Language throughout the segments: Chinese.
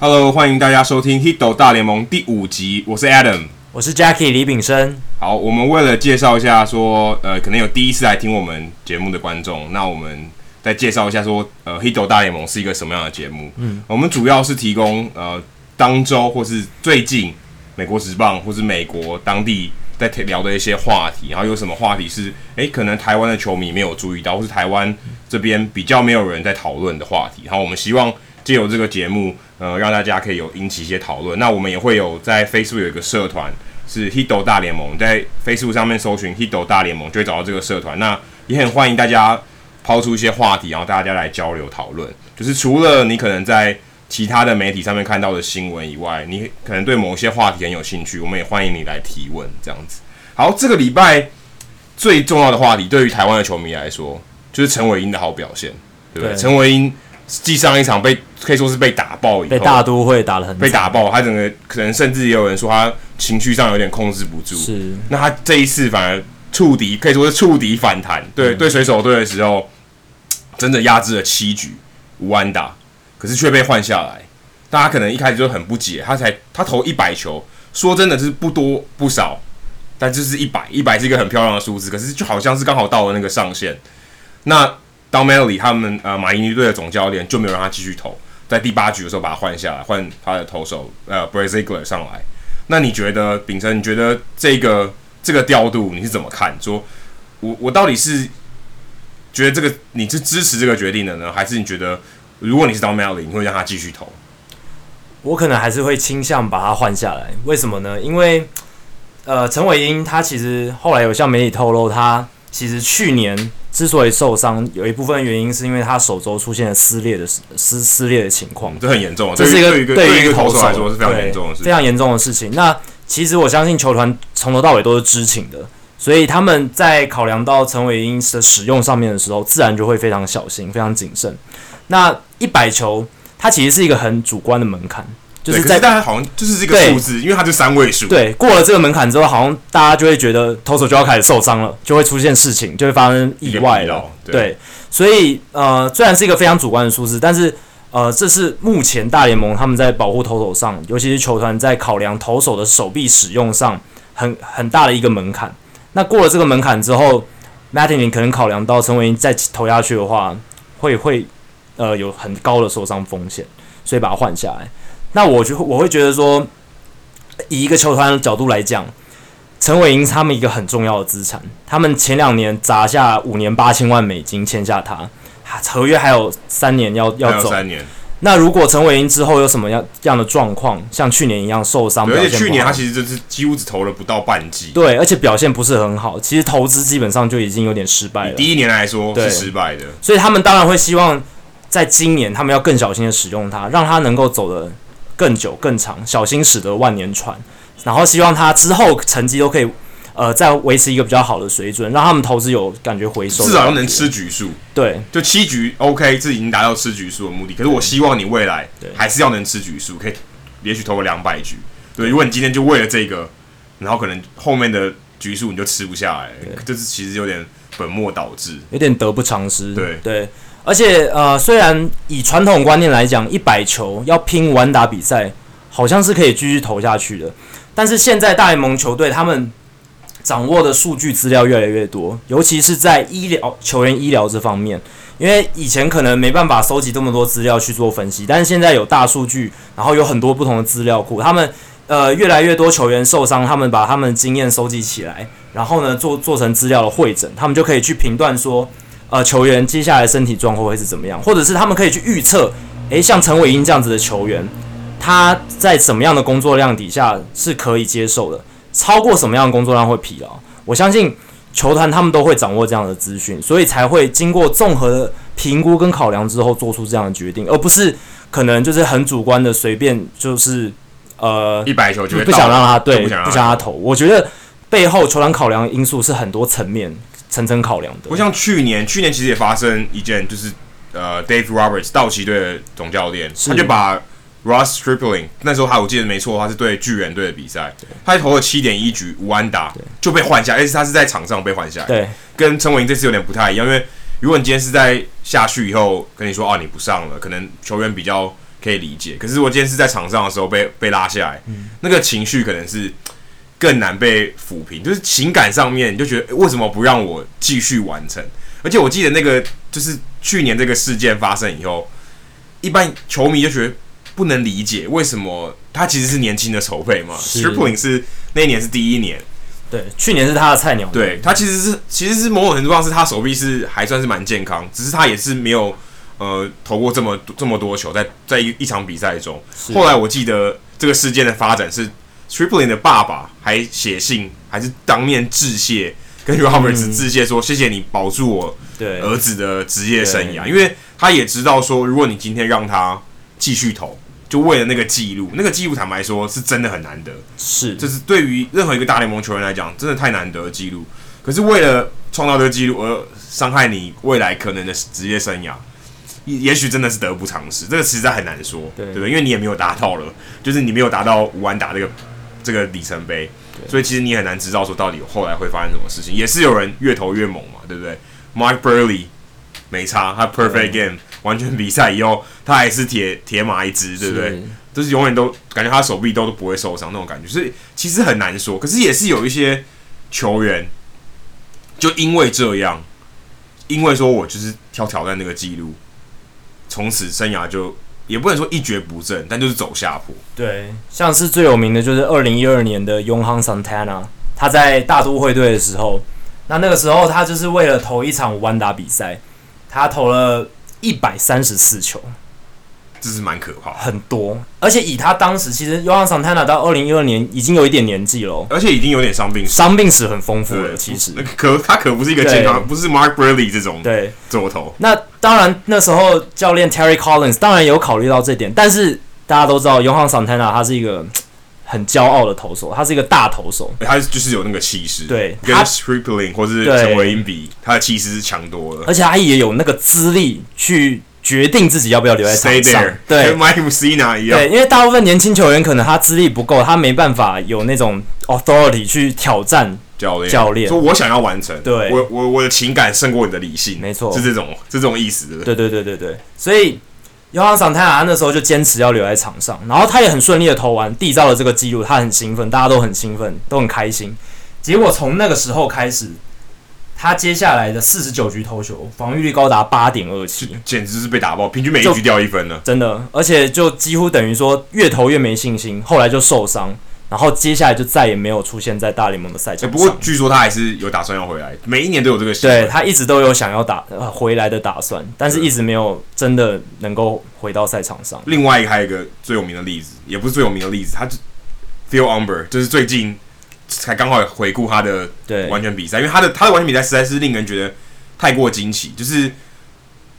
Hello，欢迎大家收听《Hito 大联盟》第五集，我是 Adam，我是 Jackie 李炳生。好，我们为了介绍一下说，呃，可能有第一次来听我们节目的观众，那我们再介绍一下说，呃，《Hito 大联盟》是一个什么样的节目？嗯，我们主要是提供呃当周或是最近美国职棒或是美国当地在聊的一些话题，然后有什么话题是诶可能台湾的球迷没有注意到，或是台湾这边比较没有人在讨论的话题，然后我们希望。借由这个节目，呃，让大家可以有引起一些讨论。那我们也会有在 Facebook 有一个社团，是 Hito 大联盟，在 Facebook 上面搜寻 Hito 大联盟，就会找到这个社团。那也很欢迎大家抛出一些话题，然后大家来交流讨论。就是除了你可能在其他的媒体上面看到的新闻以外，你可能对某些话题很有兴趣，我们也欢迎你来提问。这样子。好，这个礼拜最重要的话题，对于台湾的球迷来说，就是陈伟英的好表现，对不对？陈伟殷。继上一场被可以说是被打爆以后，被大都会打了很被打爆，他整个可能甚至也有人说他情绪上有点控制不住。是，那他这一次反而触底，可以说是触底反弹。对、嗯、对，水手队的时候，真的压制了七局无安打，可是却被换下来。大家可能一开始就很不解，他才他投一百球，说真的是不多不少，但就是一百一百是一个很漂亮的数字，可是就好像是刚好到了那个上限。那。当 Mattingly 他们呃马英鱼队的总教练就没有让他继续投，在第八局的时候把他换下来，换他的投手呃 b r a z i g l e r 上来。那你觉得秉承？你觉得这个这个调度你是怎么看？说我我到底是觉得这个你是支持这个决定的呢，还是你觉得如果你是 d o Mattingly 你会让他继续投？我可能还是会倾向把他换下来。为什么呢？因为呃陈伟英他其实后来有向媒体透露，他其实去年。之所以受伤，有一部分原因是因为他手肘出现了撕裂的撕撕裂的情况，这很严重。这是一个对于一个，投手来说是非常严重的事情，非常严重的事情。那其实我相信球团从头到尾都是知情的，所以他们在考量到陈伟英的使用上面的时候，自然就会非常小心、非常谨慎。那一百球，它其实是一个很主观的门槛。就是在，大家好像就是这个数字，因为它是三位数。对，过了这个门槛之后，好像大家就会觉得投手就要开始受伤了，就会出现事情，就会发生意外了。对，对，所以呃，虽然是一个非常主观的数字，但是呃，这是目前大联盟他们在保护投手上，尤其是球团在考量投手的手臂使用上，很很大的一个门槛。那过了这个门槛之后，Mattingly 可能考量到陈伟殷再投下去的话，会会呃有很高的受伤风险，所以把它换下来。那我就我会觉得说，以一个球团的角度来讲，陈伟英是他们一个很重要的资产。他们前两年砸下五年八千万美金签下他，合约还有三年要要走。三年。那如果陈伟英之后有什么样这样的状况，像去年一样受伤，而且去年他其实就是几乎只投了不到半季。对，而且表现不是很好。其实投资基本上就已经有点失败了。第一年来说是失败的，所以他们当然会希望在今年他们要更小心的使用它，让他能够走的。更久更长，小心驶得万年船。然后希望他之后成绩都可以，呃，再维持一个比较好的水准，让他们投资有感觉回收，至少要能吃局数。对，就七局 OK，这已经达到吃局数的目的。可是我希望你未来还是要能吃局数，可以也许投个两百局。对，如果你今天就为了这个，然后可能后面的局数你就吃不下来，这是其实有点本末倒置，有点得不偿失。对对。而且，呃，虽然以传统观念来讲，一百球要拼完打比赛，好像是可以继续投下去的。但是现在大联盟球队他们掌握的数据资料越来越多，尤其是在医疗球员医疗这方面，因为以前可能没办法收集这么多资料去做分析，但是现在有大数据，然后有很多不同的资料库，他们呃越来越多球员受伤，他们把他们的经验收集起来，然后呢做做成资料的会诊，他们就可以去评断说。呃，球员接下来身体状况会是怎么样？或者是他们可以去预测，诶，像陈伟英这样子的球员，他在什么样的工作量底下是可以接受的？超过什么样的工作量会疲劳？我相信球团他们都会掌握这样的资讯，所以才会经过综合的评估跟考量之后做出这样的决定，而不是可能就是很主观的随便就是呃一百球就不想让他对不想让他投。我觉得背后球团考量的因素是很多层面。层层考量的。不像去年，去年其实也发生一件，就是呃，Dave Roberts 道奇队的总教练，他就把 Ross Stripling 那时候还我记得没错，他是对巨人队的比赛，他投了七点一局无安打就被换下，而且他是在场上被换下来。对，跟陈伟霆这次有点不太一样，因为如果你今天是在下去以后跟你说啊你不上了，可能球员比较可以理解。可是我今天是在场上的时候被被拉下来，嗯、那个情绪可能是更难被抚平，就是情感上面你就觉得为什么不让我继续完成？而且我记得那个就是去年这个事件发生以后，一般球迷就觉得不能理解为什么他其实是年轻的筹备嘛，Stripling 是那一年是第一年。对，去年是他的菜鸟。对，他其实是其实是某种程度上是他手臂是还算是蛮健康，只是他也是没有呃投过这么这么多球在在一一场比赛中。后来我记得这个事件的发展是 Stripling 的爸爸还写信还是当面致谢，跟 Roberts 致谢说谢谢你保住我儿子的职业生涯，因为他也知道说如果你今天让他继续投。就为了那个记录，那个记录坦白说是真的很难得，是，就是对于任何一个大联盟球员来讲，真的太难得的记录。可是为了创造这个记录而伤害你未来可能的职业生涯，也许真的是得不偿失。这个实在很难说，对，对不对？因为你也没有达到了，就是你没有达到五安打这个这个里程碑，所以其实你很难知道说到底后来会发生什么事情。也是有人越投越猛嘛，对不对？Mike Buehrle 没差，他 Perfect Game。完全比赛以后，他还是铁铁马一只，对不对？就是永远都感觉他手臂都都不会受伤那种感觉，所以其实很难说。可是也是有一些球员，就因为这样，因为说我就是挑挑战那个记录，从此生涯就也不能说一蹶不振，但就是走下坡。对，像是最有名的就是二零一二年的永恒桑塔纳他在大都会队的时候，那那个时候他就是为了投一场无安打比赛，他投了。一百三十四球，这是蛮可怕，很多。而且以他当时，其实 Johan Santana 到二零一二年已经有一点年纪了，而且已经有点伤病史，伤病史很丰富了。其实可他可不是一个健康，不是 Mark Buehrle 这种对左投。那当然，那时候教练 Terry Collins 当然有考虑到这点，但是大家都知道 Johan Santana 他是一个。很骄傲的投手，他是一个大投手，他就是有那个气势，对，跟 Stripling 或是陈伟殷比，他的气势是强多了，而且他也有那个资历去决定自己要不要留在场上，对，跟 Mike Mussina 一样，对，因为大部分年轻球员可能他资历不够，他没办法有那种 authority 去挑战教练，教练。说我想要完成，对，我我我的情感胜过你的理性，没错，是这种是这种意思，对对对对对，所以。尤哈桑泰纳那时候就坚持要留在场上，然后他也很顺利的投完，缔造了这个记录，他很兴奋，大家都很兴奋，都很开心。结果从那个时候开始，他接下来的四十九局投球，防御率高达八点二七，简直是被打爆，平均每一局掉一分了，真的，而且就几乎等于说越投越没信心，后来就受伤。然后接下来就再也没有出现在大联盟的赛场上。不过据说他还是有打算要回来，每一年都有这个。对，他一直都有想要打回来的打算，但是一直没有真的能够回到赛场上。另外一个还有一个最有名的例子，也不是最有名的例子，他就 Phil Humber，就是最近才刚好回顾他的完全比赛，因为他的他的完全比赛实在是令人觉得太过惊奇，就是。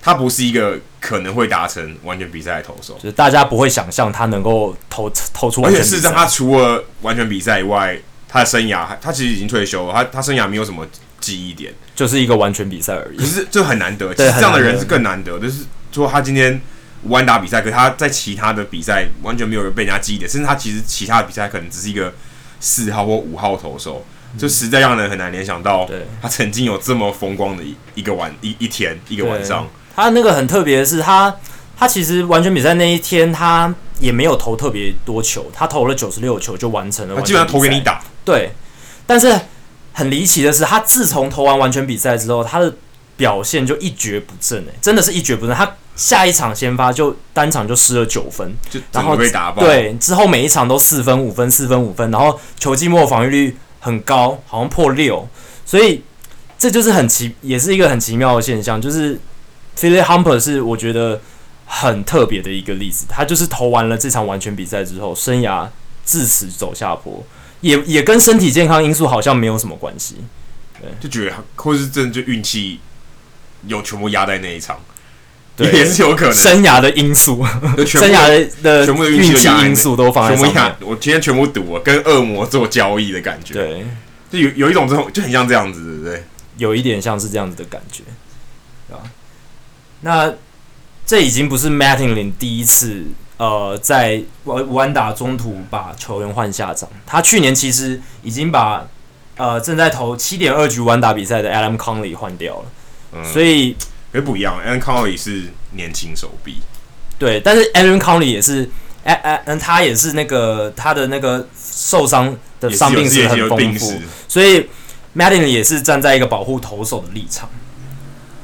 他不是一个可能会达成完全比赛的投手，就是大家不会想象他能够投投出完全比赛。而且事实上，他除了完全比赛以外，他的生涯他其实已经退休了，他他生涯没有什么记忆点，就是一个完全比赛而已。可是这很难得，其实这样的人是更难得。就是说，他今天无安打比赛，可是他在其他的比赛完全没有人被人家记忆点，甚至他其实其他的比赛可能只是一个四号或五号投手，就实在让人很难联想到，他曾经有这么风光的一一个晚一一天一个晚上。他那个很特别的是，他他其实完全比赛那一天，他也没有投特别多球，他投了九十六球就完成了。他基本上投给你打。对，但是很离奇的是，他自从投完完全比赛之后，他的表现就一蹶不振，哎，真的是一蹶不振。他下一场先发就单场就失了九分，就然后被打爆。对，之后每一场都四分五分四分五分，然后球季末防御率很高，好像破六，所以这就是很奇，也是一个很奇妙的现象，就是。Philip Humber 是我觉得很特别的一个例子，他就是投完了这场完全比赛之后，生涯自此走下坡，也也跟身体健康因素好像没有什么关系，对，就觉得或是真的就运气有全部压在那一场，对，也是有可能。生涯的因素，生涯的的全部的运气因。素都放在上面。我今天全部赌我，跟恶魔做交易的感觉，对，就有有一种这种就很像这样子，对不对？有一点像是这样子的感觉，对吧？那这已经不是 Mattingly 第一次呃在无安打中途把球员换下场，他去年其实已经把呃正在投七点二局无安打比赛的 Adam Conley 换掉了，嗯、所以也不一样，Aaron Conley 是年轻手臂，对，但是 Aaron Conley 也是，哎哎，嗯，他也是那个他的那个受伤的伤病史很丰富，所以 Madden 也是站在一个保护投手的立场。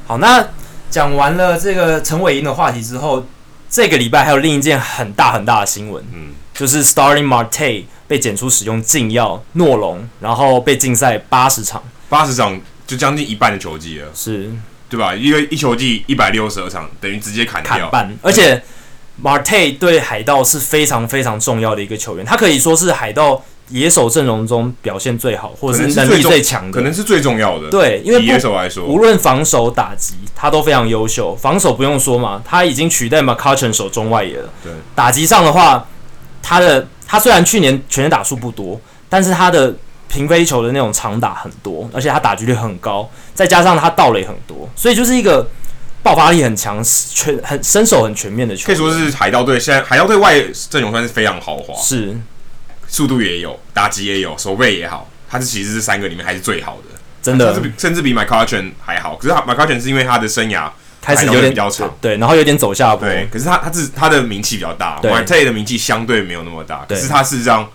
好，那讲完了这个陈伟英的话题之后，这个礼拜还有另一件很大很大的新闻，嗯，就是 Starling Marte 被检出使用禁药诺龙，然后被禁赛八十场，八十场就将近一半的球季了，是，对吧？因为一球季一百六十二场，等于直接砍掉而且 Marte 对海盗是非常非常重要的一个球员，他可以说是海盗。野手阵容中表现最好，或者是能力最强的，可能是最重要的。对，因为野手来说，无论防守打击，他都非常优秀。防守不用说嘛，他已经取代 McCutchen 守中外野了。对，打击上的话，他的他虽然去年全年打数不多，但是他的平飞球的那种长打很多，而且他打击率很高，再加上他盗垒很多，所以就是一个爆发力很强、全很身手很全面的球员。可以说是海盗队现在海盗队外阵容算是非常豪华。是。速度也有，打击也有，守备也好，他是其实是三个里面还是最好的，真的，甚至比甚至比 McCutchen 还好。可是 McCutchen 是因为他的生涯开始有点比较长，对，然后有点走下坡。对，可是他他是他的名气比较大，Marte 的名气相对没有那么大。可是他事实上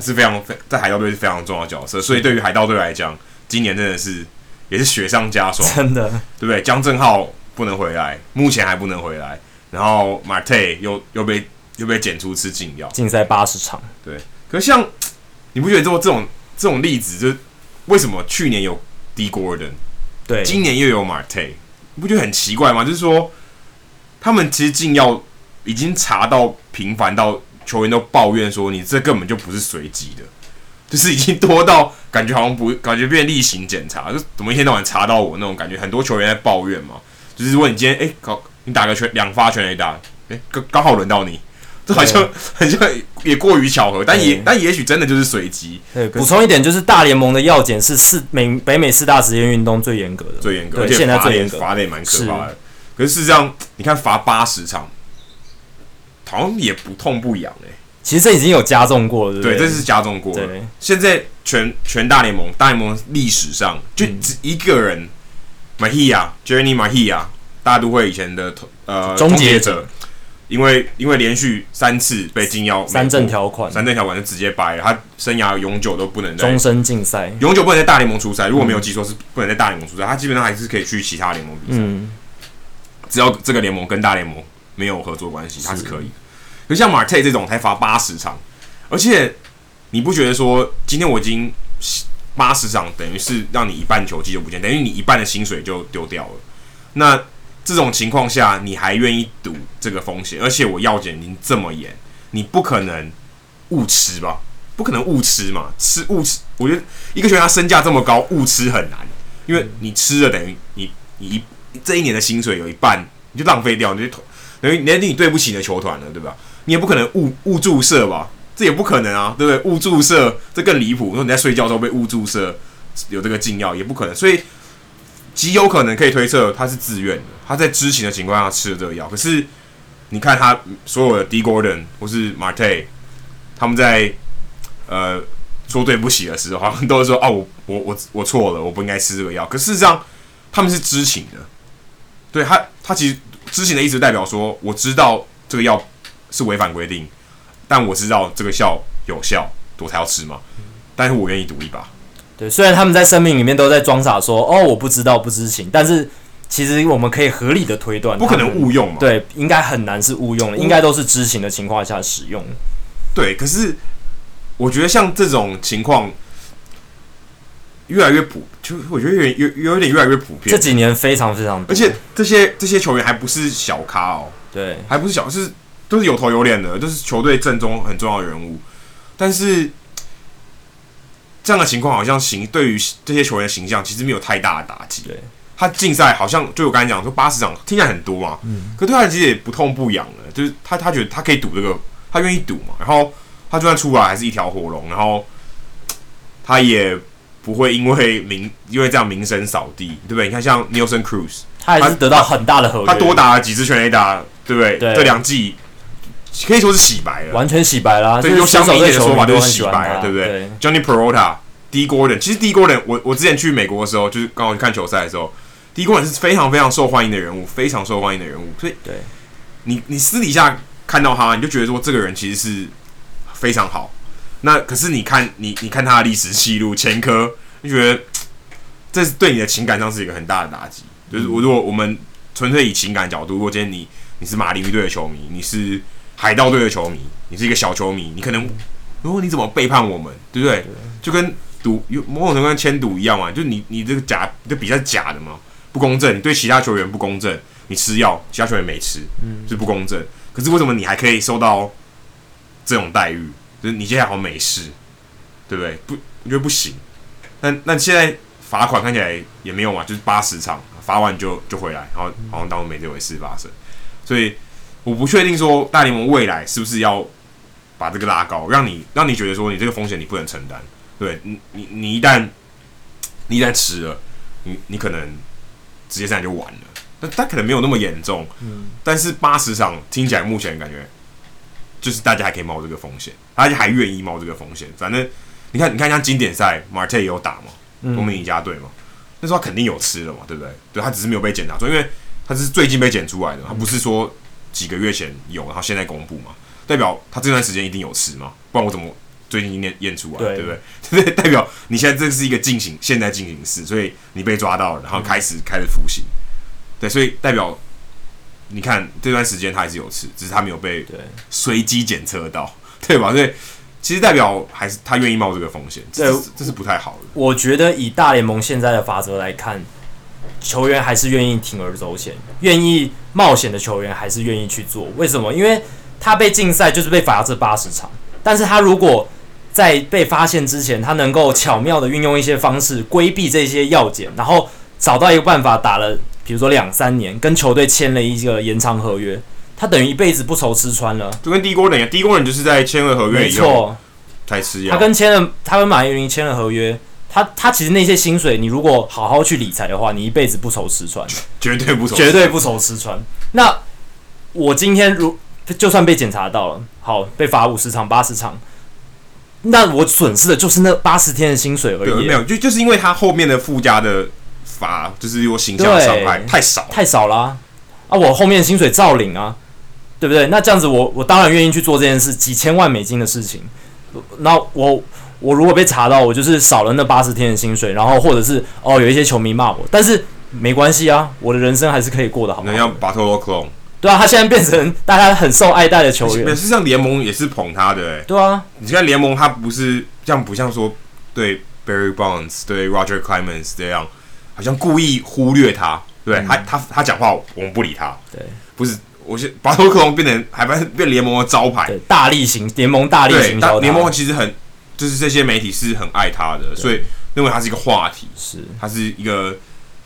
他是非常在海盗队是非常重要的角色，所以对于海盗队来讲，今年真的是也是雪上加霜，真的，对不对？江正浩不能回来，目前还不能回来，然后 Marte 又又被又被检出吃禁药，禁赛八十场。对，可是像。你不觉得这这种这种例子，就为什么去年有 Dee Gordon，对，今年又有 Marte，你不觉得很奇怪吗？就是说，他们其实禁药已经查到频繁到球员都抱怨说，你这根本就不是随机的，就是已经多到感觉好像不感觉变例行检查，就怎么一天到晚查到我那种感觉，很多球员在抱怨嘛。就是如果你今天哎搞、欸、你打个全两发全垒打，哎刚刚好轮到你。这好像很像也过于巧合，但也但也许真的就是随机。补充一点，就是大联盟的药检是四美北美四大职业运动最严格的，最严格，而且现在最严格，罚的也蛮可怕的。可是事实上，你看罚八十场，好像也不痛不痒哎。其实这已经有加重过了，对，这是加重过了。现在全全大联盟，大联盟历史上就只一个人，Mejia，Jeremy Mahia，大都会以前的呃终结者。因为因为连续三次被禁药，三证条款，三证条款就直接掰了，他生涯永久都不能再终身禁赛，永久不能在大联盟出赛。如果没有记错，是不能在大联盟出赛，他基本上还是可以去其他联盟比赛，嗯，只要这个联盟跟大联盟没有合作关系，他是可以。可是像马泰这种才罚八十场，而且你不觉得说今天我已经八十场，等于是让你一半球季就不见，等于你一半的薪水就丢掉了，那？这种情况下，你还愿意赌这个风险？而且我药检已经这么严，你不可能误吃吧？不可能误吃嘛？吃误吃，我觉得一个球员他身价这么高，误吃很难，因为你吃了等于你你一这一年的薪水有一半你就浪费掉，你就等于连你对不起你的球团了，对吧？你也不可能误误注射吧？这也不可能啊，对不对？误注射这更离谱，说你在睡觉的时候被误注射有这个禁药也不可能，所以。极有可能可以推测他是自愿的，他在知情的情况下吃了这个药。可是你看他所有的 DEGORDON 或是 Marte，他们在呃说对不起的时候，好像都是说啊，我我我我错了，我不应该吃这个药。可事实上他们是知情的，对他他其实知情的意思代表说，我知道这个药是违反规定，但我知道这个药有效，我才要吃嘛。但是我愿意赌一把。对，虽然他们在声明里面都在装傻说，说哦我不知道不知情，但是其实我们可以合理的推断，不可能误用嘛。对，应该很难是误用的，应该都是知情的情况下使用。对，可是我觉得像这种情况越来越普，就我觉得有有有点越来越普遍。这几年非常非常多，而且这些这些球员还不是小咖哦，对，还不是小，是都是有头有脸的，都是球队正中很重要的人物，但是。这样的情况好像形对于这些球员的形象其实没有太大的打击。对，他竞赛好像就我刚才讲说八十场听起来很多嘛，嗯，可对他其实也不痛不痒的，就是他他觉得他可以赌这个，他愿意赌嘛。然后他就算出来还是一条火龙，然后他也不会因为名 因为这样名声扫地，对不对？你看像 Nelson Cruz，他还是得到很大的合约，他多打了几支全垒打，对不对？对，这两季可以说是洗白了，完全洗白了。对，用相对一点的说法就是洗白了，对不对，对？Johnny Peralta。Dee Gordon，其实 Dee Gordon，我我之前去美国的时候，就是刚好去看球赛的时候，Dee Gordon 是非常非常受欢迎的人物，非常受欢迎的人物。所以，对，你你私底下看到他，你就觉得说这个人其实是非常好。那可是你看你你看他的历史记录前科，你觉得这是对你的情感上是一个很大的打击。就是如果我们纯粹以情感角度，如果今天你你是马林鱼队的球迷，你是海盗队的球迷，你是一个小球迷，你可能如果你怎么背叛我们，对不对？就跟赌有某种程度跟签赌一样嘛，就你你这个假这比赛假的嘛，不公正，你对其他球员不公正，你吃药，其他球员没吃，嗯，是不公正。可是为什么你还可以受到这种待遇？就是你接下来好像没事，对不对？不，我觉得不行。那那现在罚款看起来也没有嘛，就是八十场罚完就就回来，然后好像当没这回事发生。所以我不确定说大联盟未来是不是要把这个拉高，让你让你觉得说你这个风险你不能承担。对你，你你一旦你一旦吃了，你你可能直接这样就完了。但他可能没有那么严重，嗯，但是八十场听起来目前感觉就是大家还可以冒这个风险，大家还愿意冒这个风险。反正你看，你看像经典赛，Marte 也有打嘛，国民赢家队嘛，那时候他肯定有吃了嘛，对不对？对，他只是没有被检查出，因为他是最近被检出来的，他不是说几个月前有，然后现在公布嘛，代表他这段时间一定有吃嘛，不然我怎么？最近验验出来，对，对不对？对，代表你现在这是一个进行现在进行式，所以你被抓到了，然后开始、嗯、开始服刑。对，所以代表你看这段时间他还是有吃，只是他没有被随机检测到，对吧？所以其实代表还是他愿意冒这个风险，这是这是不太好的。我觉得以大联盟现在的法则来看，球员还是愿意铤而走险，愿意冒险的球员还是愿意去做。为什么？因为他被禁赛就是被罚这八十场，但是他如果在被发现之前，他能够巧妙的运用一些方式规避这些要件，然后找到一个办法打了，比如说两三年，跟球队签了一个延长合约，他等于一辈子不愁吃穿了。就跟 Dee Gordon 一样，Dee Gordon 就是在签了合约以后才吃药。他跟签了，他跟马云签了合约，他他其实那些薪水，你如果好好去理财的话，你一辈子不愁吃穿，绝对不愁，绝对不愁吃穿。那我今天如就算被检查到了，好被罚五十场八十场。那我损失的就是那八十天的薪水而已。没有，就就是因为他后面的附加的罚，就是有形象伤害太少，太少了啊！啊，我后面的薪水照领啊，对不对？那这样子我，我我当然愿意去做这件事，几千万美金的事情。那我我如果被查到，我就是少了那八十天的薪水，然后或者是哦，有一些球迷骂我，但是没关系啊，我的人生还是可以过得好。能要巴托罗 clone。对啊，他现在变成大家很受爱戴的球员。事实上，联盟也是捧他的、欸。对啊，你看联盟，他不是这样，不像说对 Barry Bonds、对 Roger Clemens 这样，好像故意忽略他。对、嗯、他，他他讲话，我们不理他。对，不是，我是把托克隆变成还变变联盟的招牌，大力型联盟大力型。联盟其实很，就是这些媒体是很爱他的，所以认为他是一个话题，是他是一个。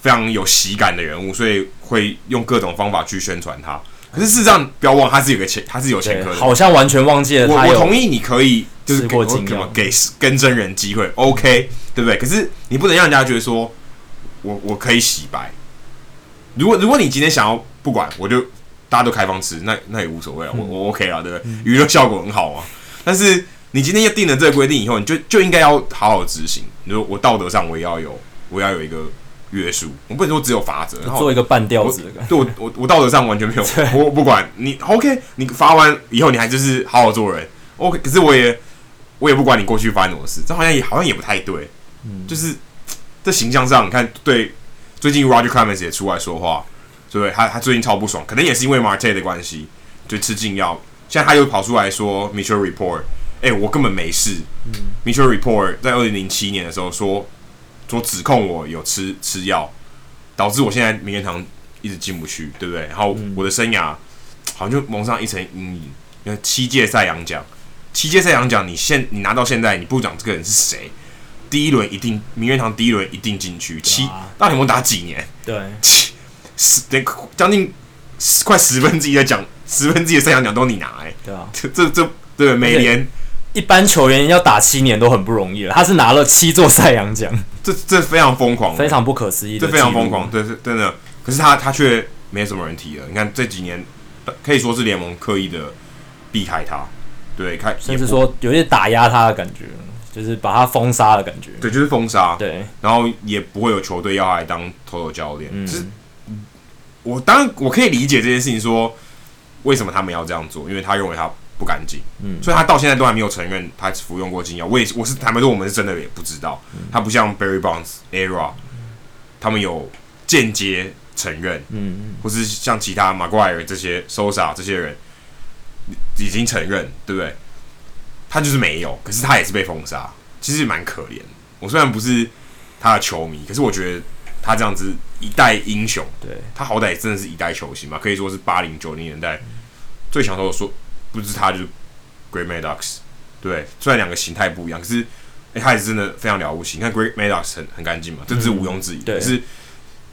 非常有喜感的人物，所以会用各种方法去宣传他。可是事实上，不要忘，他是有个前，他是有前科的。好像完全忘记了他。我我同意，你可以就是给给给跟真人机会，OK，对不对？可是你不能让人家觉得说，我我可以洗白。如果如果你今天想要不管，我就大家都开放吃，那那也无所谓啊，我我 OK 啊，对不对？娱乐效果很好啊。但是你今天要定了这个规定以后，你就就应该要好好执行。你说我道德上我也要有，我要有一个。约束，我不能说只有法则，然后做一个半吊子的感觉。对我我我道德上完全没有，我不管你 OK，你罚完以后你还就是好好做人 OK，可是我也我也不管你过去发生什么事，这好像也好像也不太对，嗯，就是这形象上你看，对，最近 Roger Clemens 也出来说话，对不对？他他最近超不爽，可能也是因为 Marte 的关系，就吃禁药，现在他又跑出来说 Mitchell Report，哎、欸，我根本没事，嗯，Mitchell Report 在二零零七年的时候说。说指控我有吃吃药，导致我现在名人堂一直进不去，对不对？然后我的生涯好像就蒙上一层阴影。因为七届赛扬奖，七届赛扬奖，你现你拿到现在，你不讲这个人是谁？第一轮一定名人堂第一轮一定进去。七那你们打几年？对，七 十连将近快十分之一的奖，十分之一的赛扬奖都你拿哎、欸，对啊，这这这对每年。一般球员要打七年都很不容易了，他是拿了七座赛扬奖，这这非常疯狂，非常不可思议，这非常疯狂，对，是真的。可是他他却没什么人提了。你看这几年，可以说是联盟刻意的避开他，对，开甚至说有些打压他的感觉，就是把他封杀的感觉，对，就是封杀，对。然后也不会有球队要来当投手教练，嗯，就是我当然我可以理解这件事情说。为什么他们要这样做？因为他认为他不干净，嗯，所以他到现在都还没有承认他服用过禁药。我也我是坦白说，我们是真的也不知道。嗯、他不像 Barry Bonds、Era，他们有间接承认，嗯嗯，或是像其他 Maguire 这些 Sosa 这些人已经承认，对不对？他就是没有，可是他也是被封杀，其实蛮可怜。我虽然不是他的球迷，可是我觉得他这样子一代英雄，对，他好歹也真的是一代球星嘛，可以说是八零九零年代最强投手。说不是他，就是 Great Maddox，对，虽然两个形态不一样，可是哎、欸，他也是真的非常了不起。你看 Great Maddox 很很干净嘛，这是毋庸置疑的。可是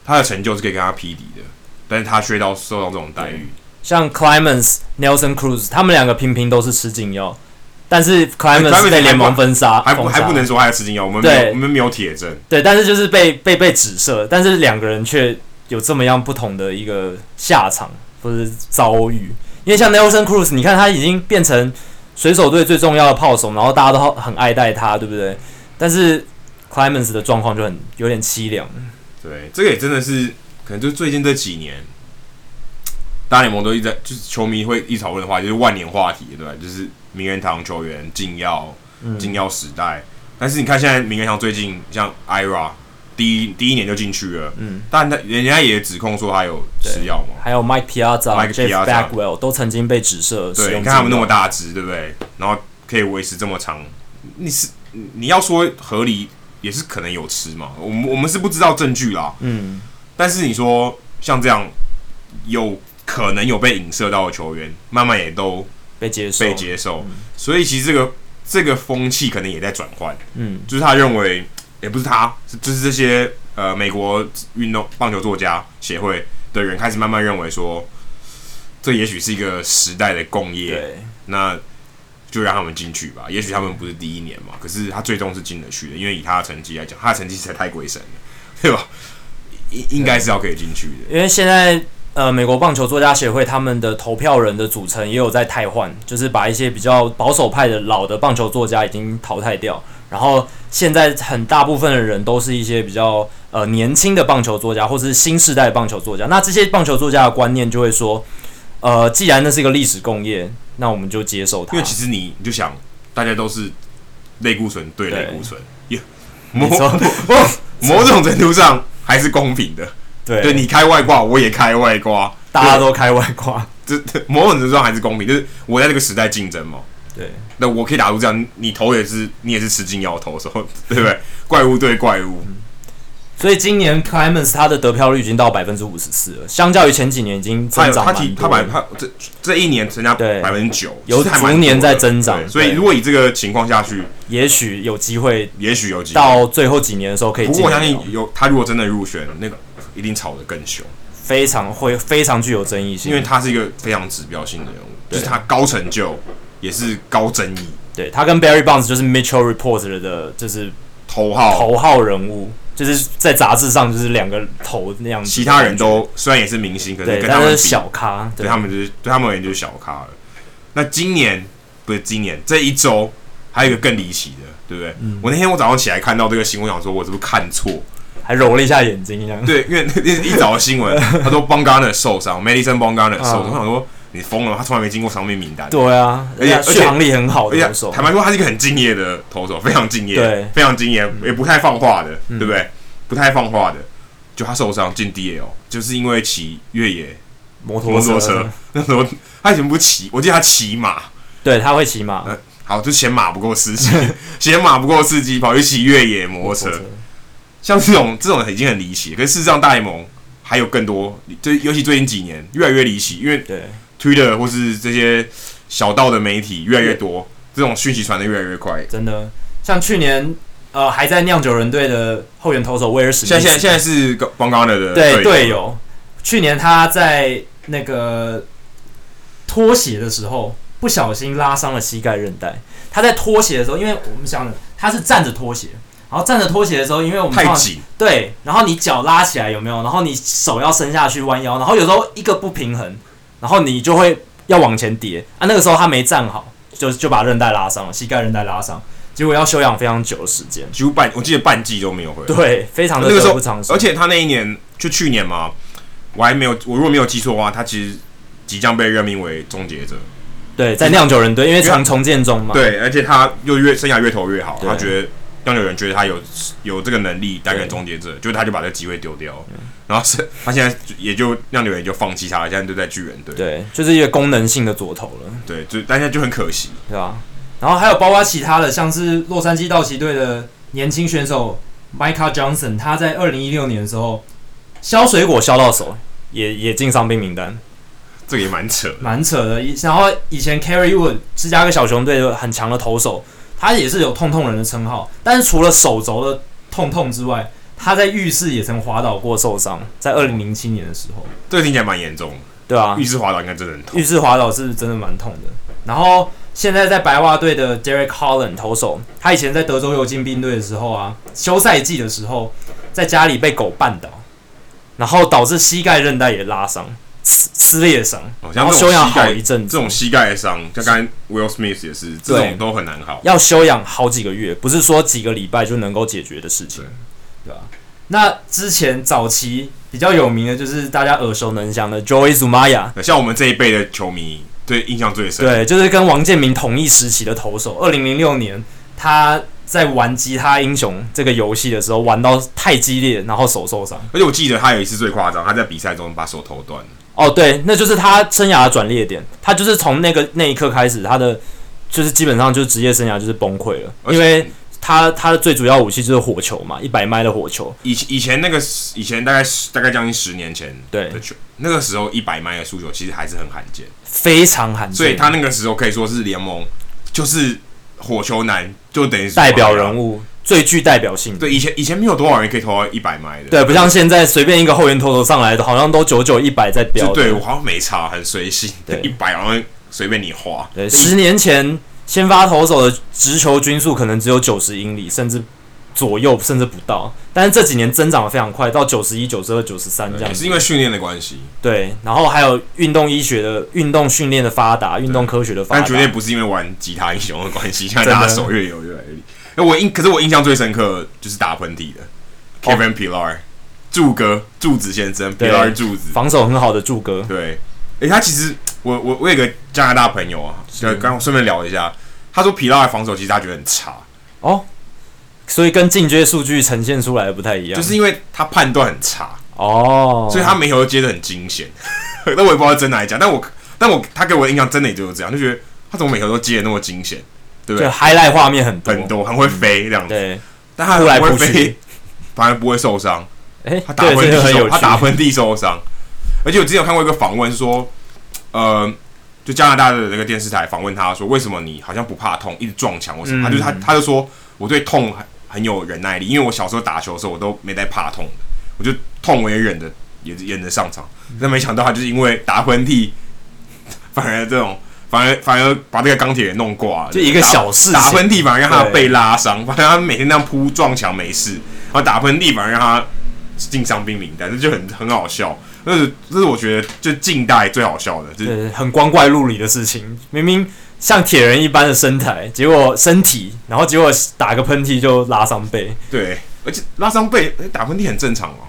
他的成就是可以跟他匹敌的，但是他却到受到这种待遇。像 Clemens、Nelson Cruz，他们两个频频都是吃禁药。但是 Clemens 被联盟封杀，还不还不能说他有吃禁药，我们没有我们没有铁证。对，但是就是被被被指涉，但是两个人却有这么样不同的一个下场或者遭遇。因为像 Nelson Cruz，你看他已经变成水手队最重要的炮手，然后大家都很爱戴他，对不对？但是 Clemens 的状况就很有点凄凉。对，这个也真的是可能就是最近这几年，大联盟都一直在就是球迷会一讨论的话，就是万年话题，对吧？就是。名人堂球员禁药，禁药时代。但是你看现在名人堂最近像 IRA 第一第一年就进去了，嗯，但他人家也指控说他有吃药嘛，还有 Mike Piazza、Mike Jeff Bagwell 都曾经被指涉。对，你看他们那么大只，对不对？然后可以维持这么长，你是你要说合理也是可能有吃嘛？我们我们是不知道证据啦，嗯，但是你说像这样有可能有被影射到的球员，慢慢也都。被接受，被接受，所以其实这个这个风气可能也在转换。嗯，就是他认为，也不是他，是就是这些呃美国运动棒球作家协会的人开始慢慢认为说，这也许是一个时代的共业。对，那就让他们进去吧。也许他们不是第一年嘛，可是他最终是进得去的，因为以他的成绩来讲，他的成绩实在太鬼神了，对吧？应应该是要可以进去的，因为现在。呃，美国棒球作家协会他们的投票人的组成也有在汰换，就是把一些比较保守派的老的棒球作家已经淘汰掉，然后现在很大部分的人都是一些比较呃年轻的棒球作家，或是新时代的棒球作家。那这些棒球作家的观念就会说，呃，既然那是一个历史工业，那我们就接受它。因为其实你你就想，大家都是类固醇对类固醇，也某某种程度上还是公平的。对，对你开外挂，我也开外挂，大家都开外挂，这某种程度上还是公平。就是我在这个时代竞争嘛，对，那我可以打出这样，你投也是，你也是吃禁药投的时候，对不对？怪物对怪物。嗯所以今年 Clemens 他的得票率已经到百分之五十四了，相较于前几年已经增长。他提他百他这这一年增加百分之九，有逐年在增长。所以如果以这个情况下去，也许有机会，也许有机会到最后几年的时候可以。不过我相信有他如果真的入选，那个一定炒得更凶，非常会非常具有争议性，因为他是一个非常指标性的人物，就是他高成就也是高争议。对他跟 Barry Bonds 就是 Mitchell Reporter 的，就是头号头号人物。就是在杂志上，就是两个头那样子。其他人都虽然也是明星，可是跟他们是小咖，对他们就是对他们而言就是小咖了。那今年不是今年这一周，还有一个更离奇的，对不对？嗯、我那天我早上起来看到这个新闻，想说我是不是看错，还揉了一下眼睛，这样。对，因为那一早的新闻，他说 b o n g a n e 受伤，Madison b o n g a n e 受伤，我想说。你疯了？他从来没经过伤病名单。对啊，而且续航力很好的投手。坦白说，他是一个很敬业的投手，非常敬业，对，非常敬业，也不太放话的，对不对？不太放话的。就他受伤进 DL，就是因为骑越野摩托车。那时候他以前不骑，我记得他骑马。对，他会骑马。好，就嫌马不够司机，嫌马不够司机，跑去骑越野摩托车。像这种这种已经很离奇，可是事实上大联盟还有更多，就尤其最近几年越来越离奇，因为对。Twitter 或是这些小道的媒体越来越多，这种讯息传的越来越快。真的，像去年呃还在酿酒人队的后援投手威尔史密斯，现在现在现在是 Bumgarner 的对队友。去年他在那个脱鞋的时候不小心拉伤了膝盖韧带。他在脱鞋的时候，因为我们想他是站着脱鞋，然后站着脱鞋的时候，因为我们太紧，对，然后你脚拉起来有没有？然后你手要伸下去弯腰，然后有时候一个不平衡。然后你就会要往前跌啊！那个时候他没站好，就就把韧带拉伤了，膝盖韧带拉伤，结果要休养非常久的时间，几乎半我记得半季都没有回来。对，非常的得不偿失。而且他那一年就去年嘛，我还没有我如果没有记错的话，他其实即将被任命为终结者。对，在酿酒人队，因为常重建中嘛。对，而且他又越生涯越投越好，他觉得酿酒人觉得他有有这个能力担任终结者，就他就把这个机会丢掉。然后是他现在也就酿酒人就放弃他了，现在就在巨人队。对，就是一个功能性的左投了。对，就但现在就很可惜，对吧？然后还有包括其他的，像是洛杉矶道奇队的年轻选手 Micah Johnson，他在二零一六年的时候削水果削到手，也也进伤病名单。这个也蛮扯，蛮扯的。然后以前 Carry Wood 芝加哥小熊队的很强的投手，他也是有痛痛人的称号。但是除了手肘的痛痛之外，他在浴室也曾滑倒过受伤，在二零零七年的时候。这个听起来蛮严重，对啊，浴室滑倒应该真的很痛。浴室滑倒是真的蛮痛的。然后现在在白袜队的 Derek Holland 投手，他以前在德州游骑兵队的时候啊，休赛季的时候在家里被狗绊倒，然后导致膝盖韧带也拉伤。撕撕裂伤，然后休养好一阵子。这种膝盖的伤，像刚才 Will Smith 也是，这种都很难好。要休养好几个月，不是说几个礼拜就能够解决的事情，对吧？那之前早期比较有名的就是大家耳熟能详的 Joey Zumaya，像我们这一辈的球迷对印象最深。对，就是跟王建民同一时期的投手。二零零六年他在玩吉他英雄这个游戏的时候玩到太激烈，然后手受伤。而且我记得他有一次最夸张，他在比赛中把手投断了。哦，对，那就是他生涯的转捩点。他就是从那个那一刻开始，他的就是基本上就是职业生涯就是崩溃了，因为他他的最主要武器就是火球嘛，一百迈的火球。以以前那个以前大概大概将近十年前对的球，那个时候一百迈的速球其实还是很罕见，非常罕见。所以他那个时候可以说是联盟就是火球男，就等于代表人物。最具代表性的，对，以前以前没有多少人可以投到一百迈的，对，不像现在随便一个后援投投上来的，好像都九九一百在飙，对我好像没差，很随性，对，一百好像随便你花。对，十年前先发投手的直球均速可能只有九十英里，甚至左右，甚至不到，但是这几年增长的非常快，到九十一、九十二、九十三这样子，也是因为训练的关系。对，然后还有运动医学的运动训练的发达，运动科学的发达，但绝对不是因为玩吉他英雄的关系，现在大家手越游越来越力。哎，我印可是我印象最深刻就是打喷嚏的、oh. Kevin Pillar，柱哥柱子先生，Pillar 柱子，防守很好的柱哥。对，哎，他其实我我我有个加拿大朋友啊，刚刚顺便聊一下，他说 Pillar 的防守其实他觉得很差哦，oh, 所以跟进阶数据呈现出来的不太一样，就是因为他判断很差哦，oh. 所以他每球都接得很惊险。那我也不知道真的还是假，但我但我他给我的印象真的也就是这样，就觉得他怎么每球都接的那么惊险。对不对？highlight 画面很多很多，很会飞这样子。对，但他很会飞，反而不会受伤。哎，他打喷嚏，他打喷嚏受伤。而且我之前有看过一个访问，说，呃，就加拿大的那个电视台访问他说，为什么你好像不怕痛，一直撞墙？或什么？他就他他就说，我对痛很很有忍耐力，因为我小时候打球的时候，我都没在怕痛的，我就痛我也忍的，也忍着上场。但没想到他就是因为打喷嚏，反而这种。反而反而把这个钢铁给弄挂了，就一个小事，打喷嚏反而让他被拉伤，反正他每天那样扑撞墙没事，然后打喷嚏反而让他进伤兵名单，这就很很好笑。这是这是我觉得就近代最好笑的，就是很光怪陆离的事情。明明像铁人一般的身材，结果身体，然后结果打个喷嚏就拉伤背。对，而且拉伤背打喷嚏很正常哦。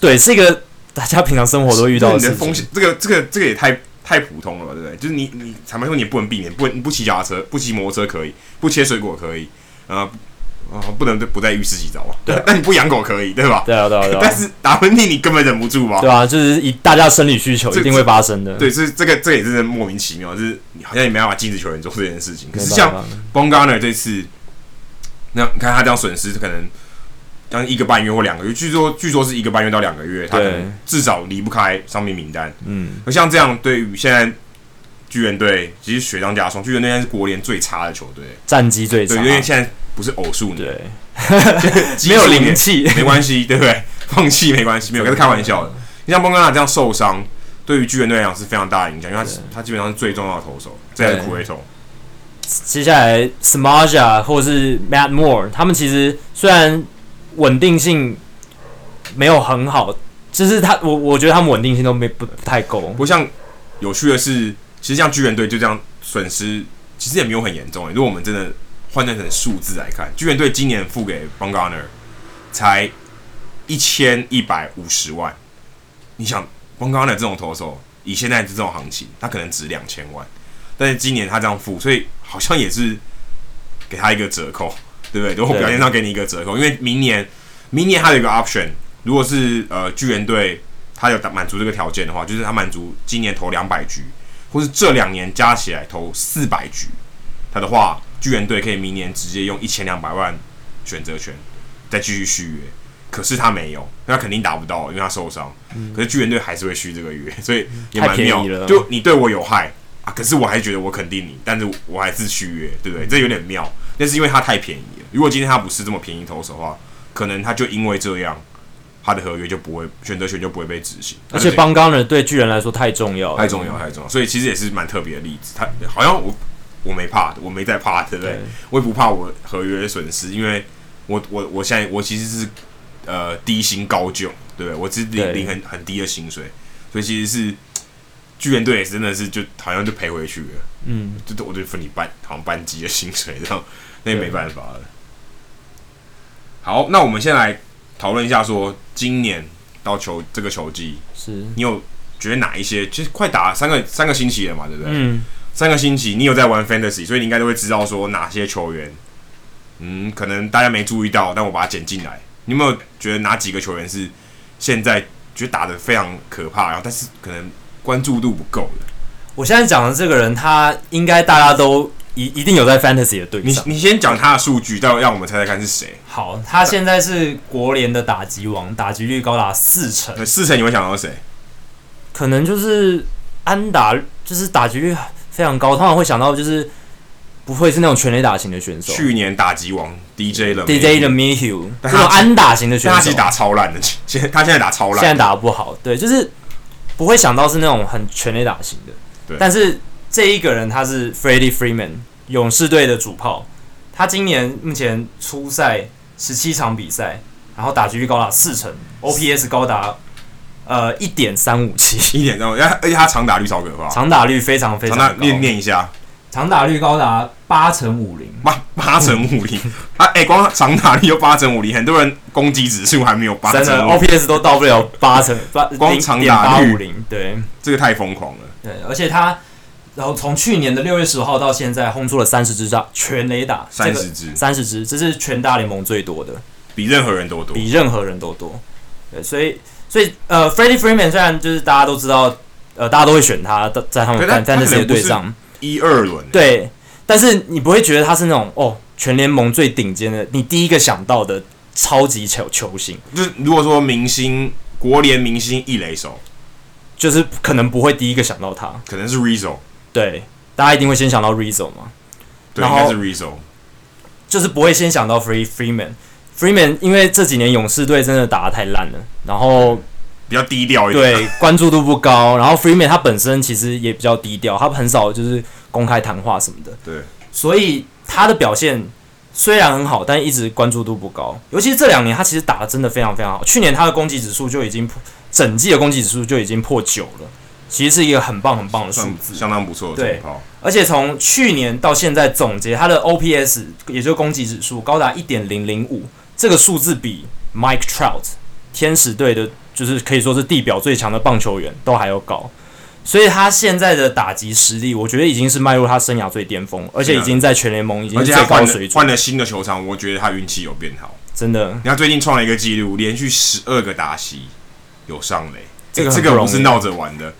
对，是一个大家平常生活都遇到的风险，这个这个这个也太。太普通了吧，对不对？就是你你坦白说，你也不能避免，不你不骑脚踏车，不骑摩托车可以，不切水果可以，啊、呃、啊，不能不在浴室洗澡啊。对，那你不养狗可以，对吧？对啊，对啊，对啊。但是打喷嚏你根本忍不住嘛。对啊，就是以大家生理需求一定会发生的。对，是这个这个也是莫名其妙，就是你好像也没办法禁止球员做这件事情。可是像 Bumgarner 这次，那你看他这样损失可能。将一个半月或两个月，据说据说是一个半月到两个月，他可能至少离不开伤病名单。嗯，而像这样，对于现在巨人队，其实雪上加霜，巨人队现在是国联最差的球队，战绩最差。对，因为现在不是偶数，对，没有灵气，没关系，对不对？放弃没关系，没有，是开玩笑的。你像邦甘纳这样受伤，对于巨人队来讲是非常大的影响，因为他他基本上是最重要的投手，这还是苦力投。接下来 Samardzija 或者是 Matt Moore，他们其实虽然。稳定性没有很好，就是他，我我觉得他们稳定性都没不不太够。不像有趣的是，其实像巨人队就这样损失，其实也没有很严重。如果我们真的换算成数字来看，巨人队今年付给 b o n g a r n e r 才一千一百五十万。你想 b o n g a r n e r 这种投手以现在这种行情，他可能值两千万，但是今年他这样付，所以好像也是给他一个折扣，对不对？如果表现上给你一个折扣，因为明年明年还有一个 option，如果是呃巨人队他有满足这个条件的话，就是他满足今年投两百局，或是这两年加起来投四百局，他的话，巨人队可以明年直接用一千两百万选择权再继续续约。可是他没有，那他肯定达不到，因为他受伤。嗯、可是巨人队还是会续这个约，所以也蛮妙。就你对我有害啊，可是我还觉得我肯定你，但是我还是续约，对不对？这有点妙。那是因为他太便宜了。如果今天他不是这么便宜投手的话，可能他就因为这样，他的合约就不会选择权就不会被执行。而且邦刚人对巨人来说太重要，太重要，太重要。所以其实也是蛮特别的例子。他好像我我没怕，我没在怕，对不对？对我也不怕我合约损失，因为我我我现在我其实是。呃，低薪高就，对不对？我只领领很很低的薪水，所以其实是巨人队也真的是就好像就赔回去了，嗯，就我就分你半好像半级的薪水，然后那也没办法了。好，那我们先来讨论一下，说今年到球这个球季，是你有觉得哪一些？其实快打三个三个星期了嘛，对不对？嗯，三个星期，你有在玩 Fantasy，所以你应该都会知道说哪些球员，嗯，可能大家没注意到，但我把它剪进来。你有没有觉得哪几个球员是现在觉得打的非常可怕，然后但是可能关注度不够的？我现在讲的这个人，他应该大家都一一定有在 Fantasy 的对象。你你先讲他的数据，再让我们猜猜看是谁。好，他现在是国联的打击王，打击率高达四成。四成你会想到谁？可能就是安打，就是打击率非常高，通常会想到就是。不会是那种全垒打型的选手。去年打击王 DJ 了，DJ LeMahieu，这种安打型的选手，他其实打超烂的。现 他现在打超烂，现在打得不好。对，就是不会想到是那种很全垒打型的。对。但是这一个人他是 Freddie Freeman，勇士队的主炮。他今年目前初赛十七场比赛，然后打击率高达四成，OPS 高达呃一点三五七，一点三五，而且他长打率超可怕，长打率非常非常高。念念一下。长打率高达八成五零，八八成五零 啊！哎、欸，光长打率就八成五零，很多人攻击指数还没有八成，真的 OPS 都到不了八成八，光长打率五零，对，这个太疯狂了。对，而且他，然后从去年的六月十五号到现在，轰出了三十支炸全垒打，三十支，三十支，这是全大联盟最多的，比任何人都多，比任何人都多。对，所以，所以，呃，Freddie Freeman 虽然就是大家都知道，呃，大家都会选他，在他们在那些队上一二轮，对。但是你不会觉得他是那种哦，全联盟最顶尖的，你第一个想到的超级球球星。就是如果说明星国联明星一垒手，就是可能不会第一个想到他，可能是 Rizzo。对，大家一定会先想到 Rizzo 嘛。对，应该是 Rizzo。就是不会先想到 Free Freeman。Freeman 因为这几年勇士队真的打得太烂了，然后比较低调一点，对，关注度不高。然后 Freeman 他本身其实也比较低调，他很少就是。公开谈话什么的，对，所以他的表现虽然很好，但一直关注度不高。尤其是这两年，他其实打得真的非常非常好。去年他的攻击指数就已经破，整季的攻击指数就已经破九了，其实是一个很棒很棒的数字，相当不错的。对，而且从去年到现在总结他的 OPS，也就是攻击指数高达一点零零五，这个数字比 Mike Trout 天使队的，就是可以说是地表最强的棒球员都还要高。所以他现在的打击实力，我觉得已经是迈入他生涯最巅峰，而且已经在全联盟已经是最高水准。换了新的球场，我觉得他运气有变好，真的。你看最近创了一个纪录，连续十二个打席有上垒，这个这个不是闹着玩的，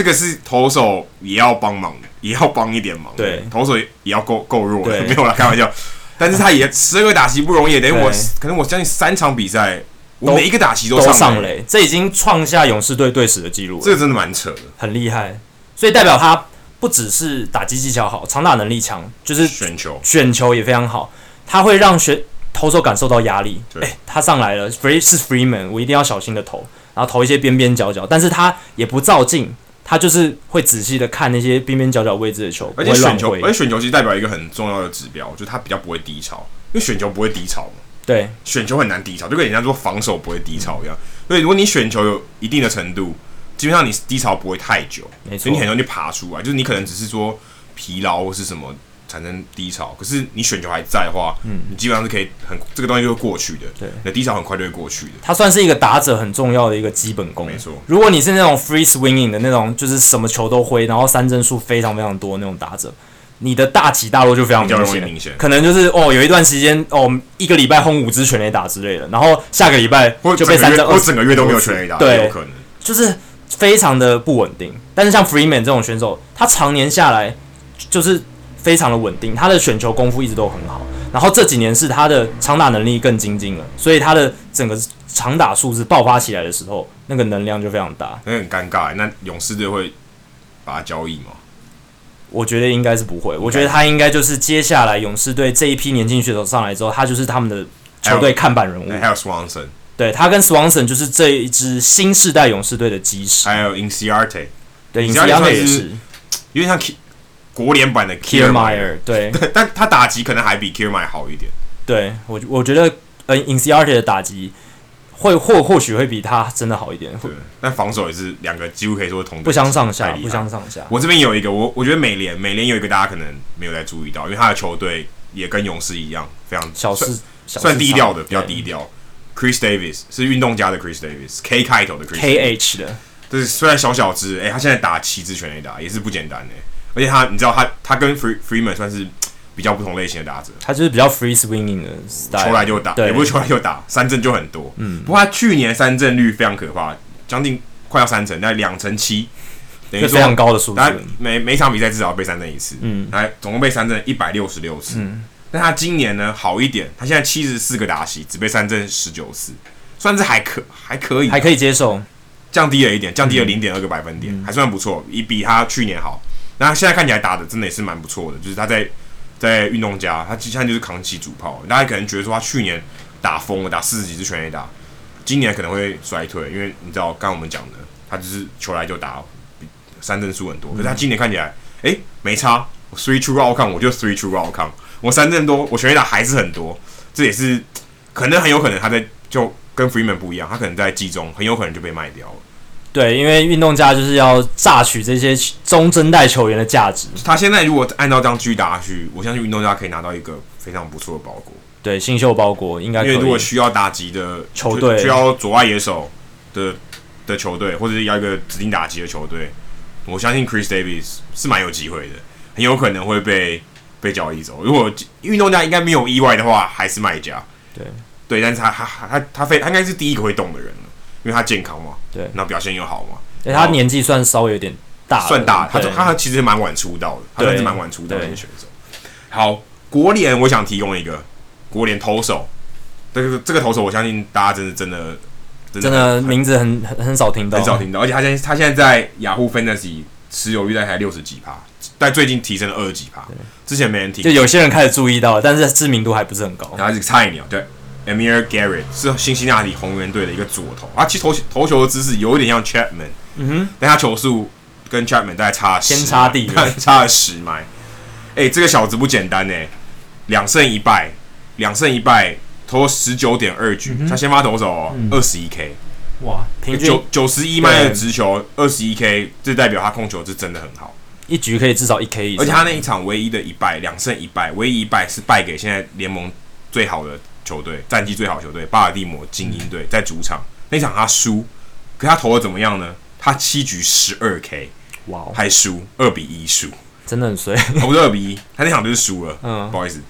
这个是投手也要帮忙，也要帮一点忙。对，投手也要够够弱的，没有啦，开玩笑。但是他也 十二个打席不容易，等于我可能我相信三场比赛。我每一个打击都上垒，这已经创下勇士队队史的记录了。这个真的蛮扯的，很厉害。所以代表他不只是打击技巧好，长打能力强，就是选球选球也非常好。他会让选投手感受到压力。哎、欸，他上来了，Free 是 Freeman，我一定要小心的投，然后投一些边边角角。但是他也不照进，他就是会仔细的看那些边边角角位置的球，而且选球，而且选球其实代表一个很重要的指标，就是他比较不会低潮，因为选球不会低潮嘛。对，选球很难低潮，就跟人家说防守不会低潮一样。所以如果你选球有一定的程度，基本上你低潮不会太久，所以你很容易爬出来。就是你可能只是说疲劳或是什么产生低潮，可是你选球还在的话，嗯，你基本上是可以很这个东西就会过去的，对，那低潮很快就会过去的。它算是一个打者很重要的一个基本功，没错。如果你是那种 free swinging 的那种，就是什么球都挥，然后三振数非常非常多那种打者，你的大起大落就非常明显，明显。可能就是哦，有一段时间哦，一个礼拜轰五支全垒打之类的，然后下个礼拜就被三振，我整个月都没有全垒打，对，有可能就是非常的不稳定。但是像 Freeman 这种选手，他常年下来就是。非常的稳定，他的选球功夫一直都很好，然后这几年是他的长打能力更精进了，所以他的整个长打数字爆发起来的时候，那个能量就非常大。那很尴尬，那勇士队会把他交易吗？我觉得应该是不会，我觉得他应该就是接下来勇士队这一批年轻选手上来之后，他就是他们的球队看板人物。还有 Swanson，对，他跟 Swanson 就是这一支新世代勇士队的基石。还有 Inciarte，对，Inciarte 也是有点像。国联版的 Kiermaier，对，但他打击可能还比 Kiermaier 好一点。对我，我觉得呃，Inciarte 的打击会或或许会比他真的好一点。对，但防守也是两个几乎可以说同不相上下，不相上下。我这边有一个，我我觉得美联美联有一个大家可能没有在注意到，因为他的球队也跟勇士一样，非常小事，算低调的，比较低调。Chris Davis 是运动家的 Chris Davis，K 开头的 Chris KH 的，就是虽然小小只，哎、欸，他现在打七支全垒打也是不简单的。而且他，你知道他，他跟 Free Freeman 算是比较不同类型的打者。他就是比较 free swinging 的 style，球来就打，也不是球来就打，三振就很多。嗯，不过他去年三振率非常可怕，将近快要三成，大概两成七，等于说非常高的数字。他每每场比赛至少要被三振一次，嗯，来总共被三振一百六十六次。嗯，但他今年呢好一点，他现在七十四个打席，只被三振十九次，算是还可还可以，还可以接受，降低了一点，降低了零点二个百分点，嗯、还算不错，比比他去年好。那现在看起来打的真的也是蛮不错的，就是他在在运动家，他现在就是扛起主炮。大家可能觉得说他去年打疯了，打四十几支全垒打，今年可能会衰退，因为你知道刚刚我们讲的，他就是球来就打，三振数很多。可是他今年看起来，哎、欸，没差，我 three true outcome，我就 three true outcome，我三振多，我全垒打还是很多，这也是可能很有可能他在就跟 Freeman 不一样，他可能在季中很有可能就被卖掉了。对，因为运动家就是要榨取这些中生代球员的价值。他现在如果按照这样继续打下去，我相信运动家可以拿到一个非常不错的包裹。对，新秀包裹应该。因为如果需要打击的球队，需要左外野手的的球队，或者是要一个指定打击的球队，我相信 Chris Davis 是蛮有机会的，很有可能会被被交易走。如果运动家应该没有意外的话，还是卖家。对对，但是他他他他非他应该是第一个会动的人了。因为他健康嘛，对，然后表现又好嘛，欸、他年纪算稍微有点大，算大，他他其实蛮晚出道的，他算是蛮晚出道的选手。好，国联我想提供一个国联投手，这个这个投手我相信大家真的真的真的，名字很很很少听到，很少听到，而且他现在他现在在雅虎 Fantasy 持有率大概六十几趴，但最近提升了二十几趴，之前没人提，就有些人开始注意到了，但是知名度还不是很高，他是个菜鸟，对。Amir Garrett 是新西那提红人队的一个左投啊，其实投投球的姿势有一点像 Chapman，嗯哼，但他球速跟 Chapman 大概差天差地远，差了十迈。哎、欸，这个小子不简单呢，两胜一败，两胜一败，投了十九点二局，他先发投手二十一 K，哇，平均九九十一迈的直球，二十一 K，这代表他控球是真的很好，一局可以至少一 K 以上，而且他那一场唯一的一败，两胜一败，唯一一败是败给现在联盟最好的。球队战绩最好球队巴尔的摩精英队在主场那场他输，可他投的怎么样呢？他七局十二 K，哇，还输二比一输，真的很衰。不是二比一，他那场就是输了。嗯，不好意思。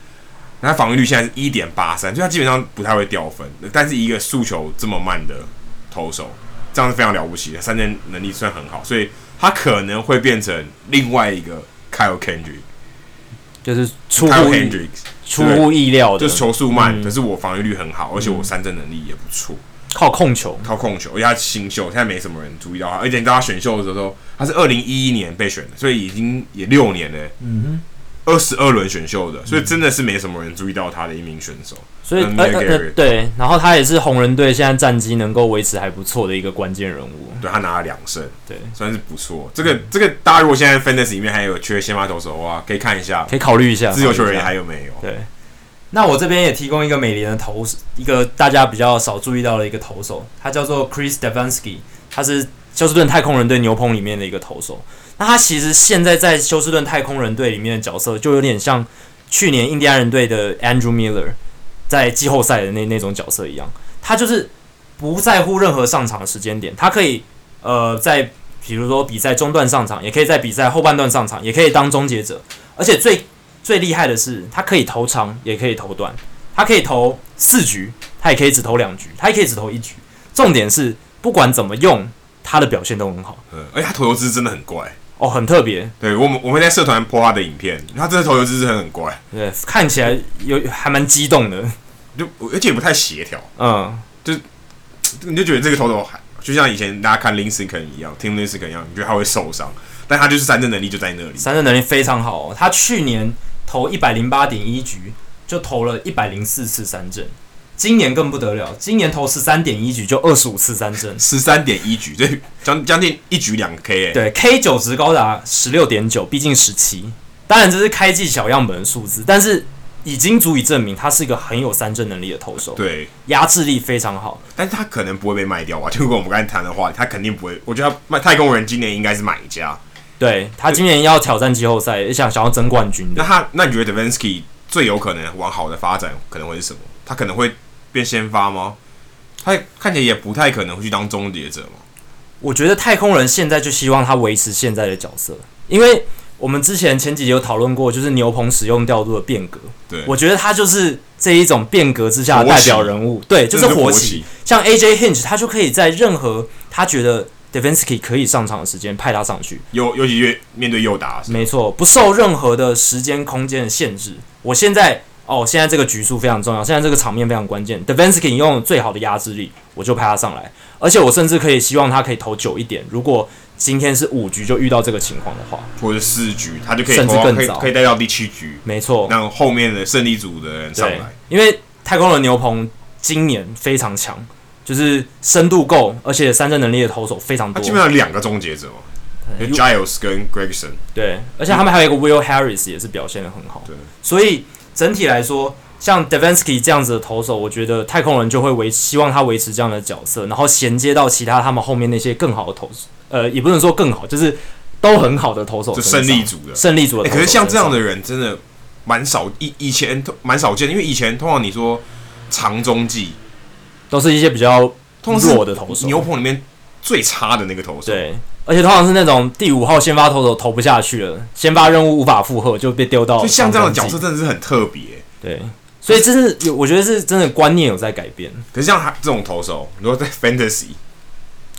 那他防御率现在是一点八三，所以他基本上不太会掉分。但是一个速球这么慢的投手，这样是非常了不起的，三振能力算很好，所以他可能会变成另外一个 Kyle Kendrick，就是出乎 Hendricks 出乎意料的，就是球速慢，可是我防御率很好，而且我三振能力也不错，靠控球，靠控球。而且他新秀，现在没什么人注意到他。而且你知道他选秀的时候，他是二零一一年被选的，所以已经也六年了。嗯哼，二十二轮选秀的，所以真的是没什么人注意到他的一名选手。所以，呃呃，对，然后他也是红人队现在战绩能够维持还不错的一个关键人物。对，他拿了两胜，对，算是不错。这个这个，大家如果现在 Fantasy 里面还有缺先发投手的话，可以看一下，可以考虑一下，自由球员还有没有？对。那我这边也提供一个美联的投，一个大家比较少注意到的一个投手，他叫做 Chris Devansky，他是休斯顿太空人队牛棚里面的一个投手。那他其实现在在休斯顿太空人队里面的角色，就有点像去年印第安人队的 Andrew Miller 在季后赛的那那种角色一样。他就是不在乎任何上场的时间点，他可以呃在比如说比赛中段上场，也可以在比赛后半段上场，也可以当终结者。而且最最厉害的是，他可以投长，也可以投短，他可以投四局，他也可以只投两局，他也可以只投一局。重点是不管怎么用，他的表现都很好。嗯，而且他投球姿势真的很怪。哦，很特别。对我们，我们在社团 po 他的影片，他这个投球姿势很很怪。对，看起来有还蛮激动的，就而且也不太协调。嗯，就你就觉得这个投手还就像以前大家看 Lincecum 一样，Tim Lincecum 一样，你觉得他会受伤，但他就是三振能力就在那里。三振能力非常好，他去年投一百零八点一局，就投了一百零四次三振。今年更不得了，今年投十三点一局就二十五次三振，十三点一局，对，将将近一局两个 K 哎，对，K 九值高达十六点九，逼近十七。当然这是开季小样本的数字，但是已经足以证明他是一个很有三振能力的投手，对，压制力非常好。但是他可能不会被卖掉啊，就如果我们刚才谈的话，他肯定不会。我觉得他卖太空人今年应该是买家，对他今年要挑战季后赛，也想想要争冠军。那他那你觉得 Devinsky 最有可能往好的发展可能会是什么？他可能会。变先发吗？他看起来也不太可能会去当终结者嘛。我觉得太空人现在就希望他维持现在的角色，因为我们之前前几集有讨论过，就是牛棚使用调度的变革。对，我觉得他就是这一种变革之下的代表人物。对，就是活棋。像 AJ Hinch，他就可以在任何他觉得 d e v i n s k y 可以上场的时间派他上去。尤尤其越面对右打，没错，不受任何的时间空间的限制。我现在。哦，现在这个局数非常重要，现在这个场面非常关键。Devensky 用最好的压制力，我就派他上来，而且我甚至可以希望他可以投久一点。如果今天是五局就遇到这个情况的话，或者四局，他就可以甚至更早可以带到第七局。没错，让后面的胜利组的人上来。因为太空人牛棚今年非常强，就是深度够，而且三振能力的投手非常多。他基本上两个终结者嘛，Giles 跟 Gregson。对，而且他们还有一个 Will Harris 也是表现的很好。对，所以。整体来说，像 Devinsky 这样子的投手，我觉得太空人就会维希望他维持这样的角色，然后衔接到其他他们后面那些更好的投手，呃，也不能说更好，就是都很好的投手，就胜利组的，胜利组的。欸，可是像这样的人真的蛮少，以以前蛮少见，因为以前通常你说长中继都是一些比较弱的投手，牛棚里面最差的那个投手，对。而且通常是那种第五号先发投手投不下去了，先发任务无法负荷就被丢到。就像这样的角色真的是很特别，对，所以这是有，我觉得是真的观念有在改变。可是像他这种投手，如果在 Fantasy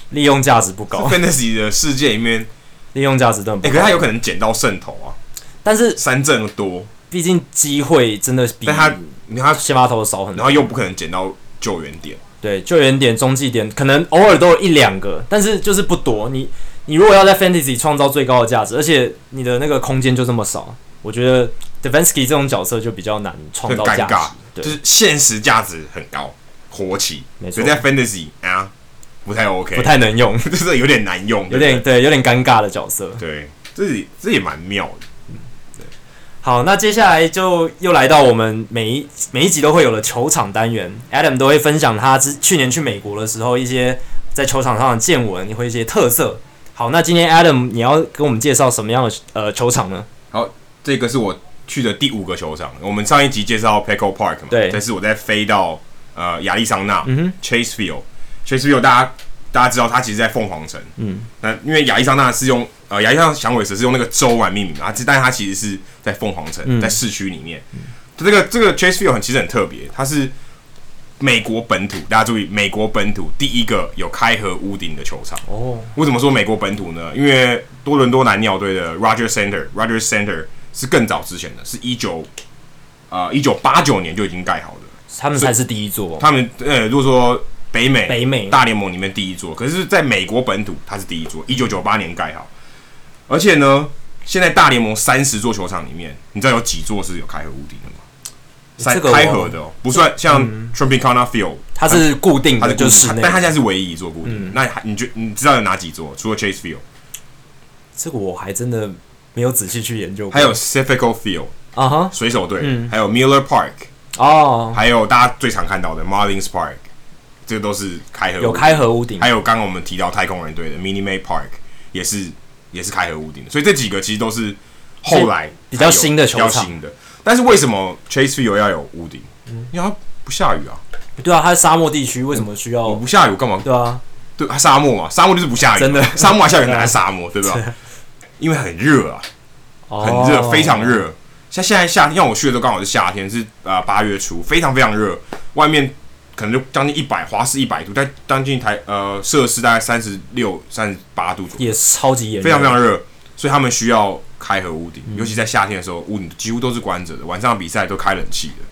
利用价值不高，Fantasy 的世界里面利用价值都不高。哎，可是他有可能捡到胜投啊，但是三振多，毕竟机会真的比但他你看他先发投的少很多，然后又不可能捡到救援点，对，救援点、中继点可能偶尔都有一两个，但是就是不多，你。你如果要在 Fantasy 创造最高的价值，而且你的那个空间就这么少，我觉得 Devenski 这种角色就比较难创造价值，对，就是现实价值很高，活起，没错，所以在 Fantasy 啊不太 OK，不太能用，就是有点难用，有点对，有点尴尬的角色，对，这也这也蛮妙的，嗯，对。好，那接下来就又来到我们每一每一集都会有的球场单元，Adam 都会分享他之去年去美国的时候一些在球场上的见闻，你会一些特色。好，那今天 Adam，你要跟我们介绍什么样的呃球场呢？好，这个是我去的第五个球场。我们上一集介绍 Petco Park 嘛，对，这是我在飞到呃亚利桑那、嗯、哼 Chase Field，Chase Field 大家大家知道它其实，在凤凰城。嗯，那因为亚利桑那是用呃亚利桑那响尾蛇是用那个州来命名的，但是它其实是在凤凰城，嗯、在市区里面。嗯、这个这个 Chase Field 很其实很特别，它是。美国本土，大家注意，美国本土第一个有开合屋顶的球场。哦，为什么说美国本土呢？因为多伦多蓝鸟队的 Rogers Center，Rogers Center 是更早之前的，是一九啊一九八九年就已经盖好的，他们才是第一座。他们呃，如果说北美北美大联盟里面第一座，可是在美国本土它是第一座，一九九八年盖好。而且呢，现在大联盟三十座球场里面，你知道有几座是有开合屋顶的吗？三开合的哦，不算像 Tropicana Field，它是固定的，就是，但它现在是唯一一座固定。那你觉你知道有哪几座？除了 Chase Field，这个我还真的没有仔细去研究过。还有 Citigo Field，啊哈，水手队，还有 Miller Park，哦，还有大家最常看到的 Marlins Park，这个都是开合有开合屋顶，还有刚刚我们提到太空人队的 Minute Maid Park 也是也是开合屋顶的，所以这几个其实都是后来比较新的球场，的。但是为什么 Chase Field 要有屋顶？嗯，因为它不下雨啊。对啊，它是沙漠地区，为什么需要？我不下雨干嘛？对啊，对，它沙漠嘛，沙漠就是不下雨，真的，沙漠还下雨还是沙漠，对吧？因为很热啊，很热，非常热。像现在夏天，像我去的时候刚好是夏天，是啊八月初，非常非常热，外面可能就将近一百华氏一百度，但将近台呃摄氏大概三十六、三十八度左右，也超级炎，非常非常热，所以他们需要开合屋顶，尤其在夏天的时候，屋顶几乎都是关着的，晚上比赛都开冷气的，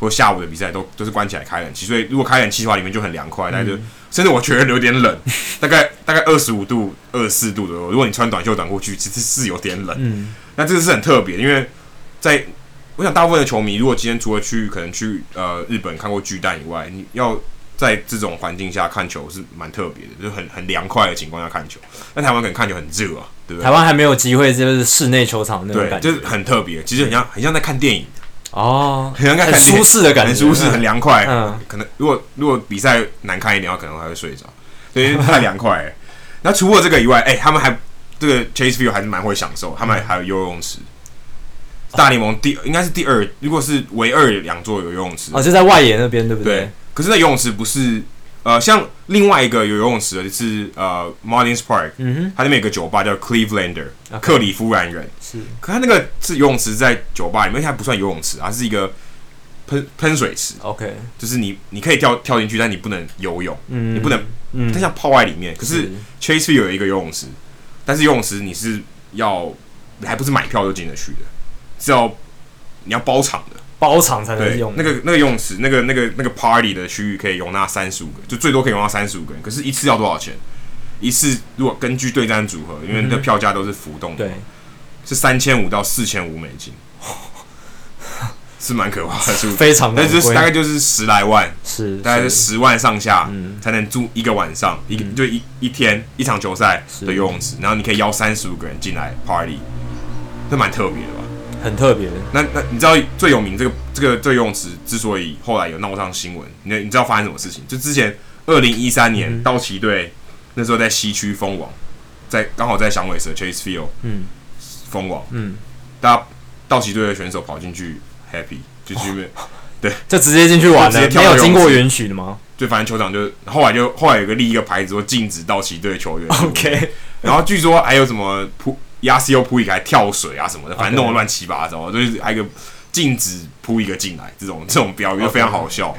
或下午的比赛都都是关起来开冷气，所以如果开冷气的话，里面就很凉快，但是甚至我觉得有点冷，大概大概二十五度、二十四度左右，如果你穿短袖短裤去，其实是有点冷，嗯，那这个是很特别，因为。在，我想大部分的球迷，如果今天除了去可能去呃日本看过巨蛋以外，你要在这种环境下看球是蛮特别的，就很很凉快的情况下看球。那台湾可能看球很热啊，对不对？台湾还没有机会，就是室内球场那种感觉，就是很特别，其实很像很像在看电影哦，很像在看很舒适的感觉，很舒适，很凉快。嗯，可能如果如果比赛难看一点的话，可能还会睡着，所以太凉快。那除了这个以外，哎、欸，他们还这个 Chase Field 还是蛮会享受，他们还有游泳池。大联盟第应该是第二，如果是唯二两座有游泳池哦，就在外野那边，对不对？对。可是那游泳池不是呃，像另外一个有游泳池的是呃 Martins Park，嗯哼，它那边有个酒吧叫 Clevelander，克里夫兰人是。可它那个是游泳池在酒吧里面，它不算游泳池，它是一个喷喷水池。OK，就是你你可以跳跳进去，但你不能游泳，嗯，你不能，嗯，它像泡在里面。可是 Chase 有一个游泳池，但是游泳池你是要你还不是买票就进得去的。是要你要包场的，包场才能用。那个那个游泳池，那个那个那个 party 的区域可以容纳三十五个，就最多可以容纳三十五个人。可是，一次要多少钱？一次如果根据对战组合，因为那票价都是浮动的，对，是三千五到四千五美金，是蛮可怕的，是 非常的，但是大概就是十来万，是大概是十万上下，才能住一个晚上，一个就一一天一场球赛的游泳池，然后你可以邀三十五个人进来 party，这蛮特别的吧？很特别。那那你知道最有名这个这个这个游泳池之所以后来有闹上新闻，你你知道发生什么事情？就之前二零一三年道奇队那时候在西区封王，在刚好在响尾蛇 Chase Field 嗯封王嗯，大家道奇队的选手跑进去 happy 就去 对，就直接进去玩了，没有经过允许的吗？就反正球场就后来就后来有个立一个牌子说禁止道奇队球员 OK，然后据说还有什么扑。亚西欧扑一个还跳水啊什么的，反正弄得乱七八糟，就是还有一个禁止扑一个进来这种这种标语，就非常好笑。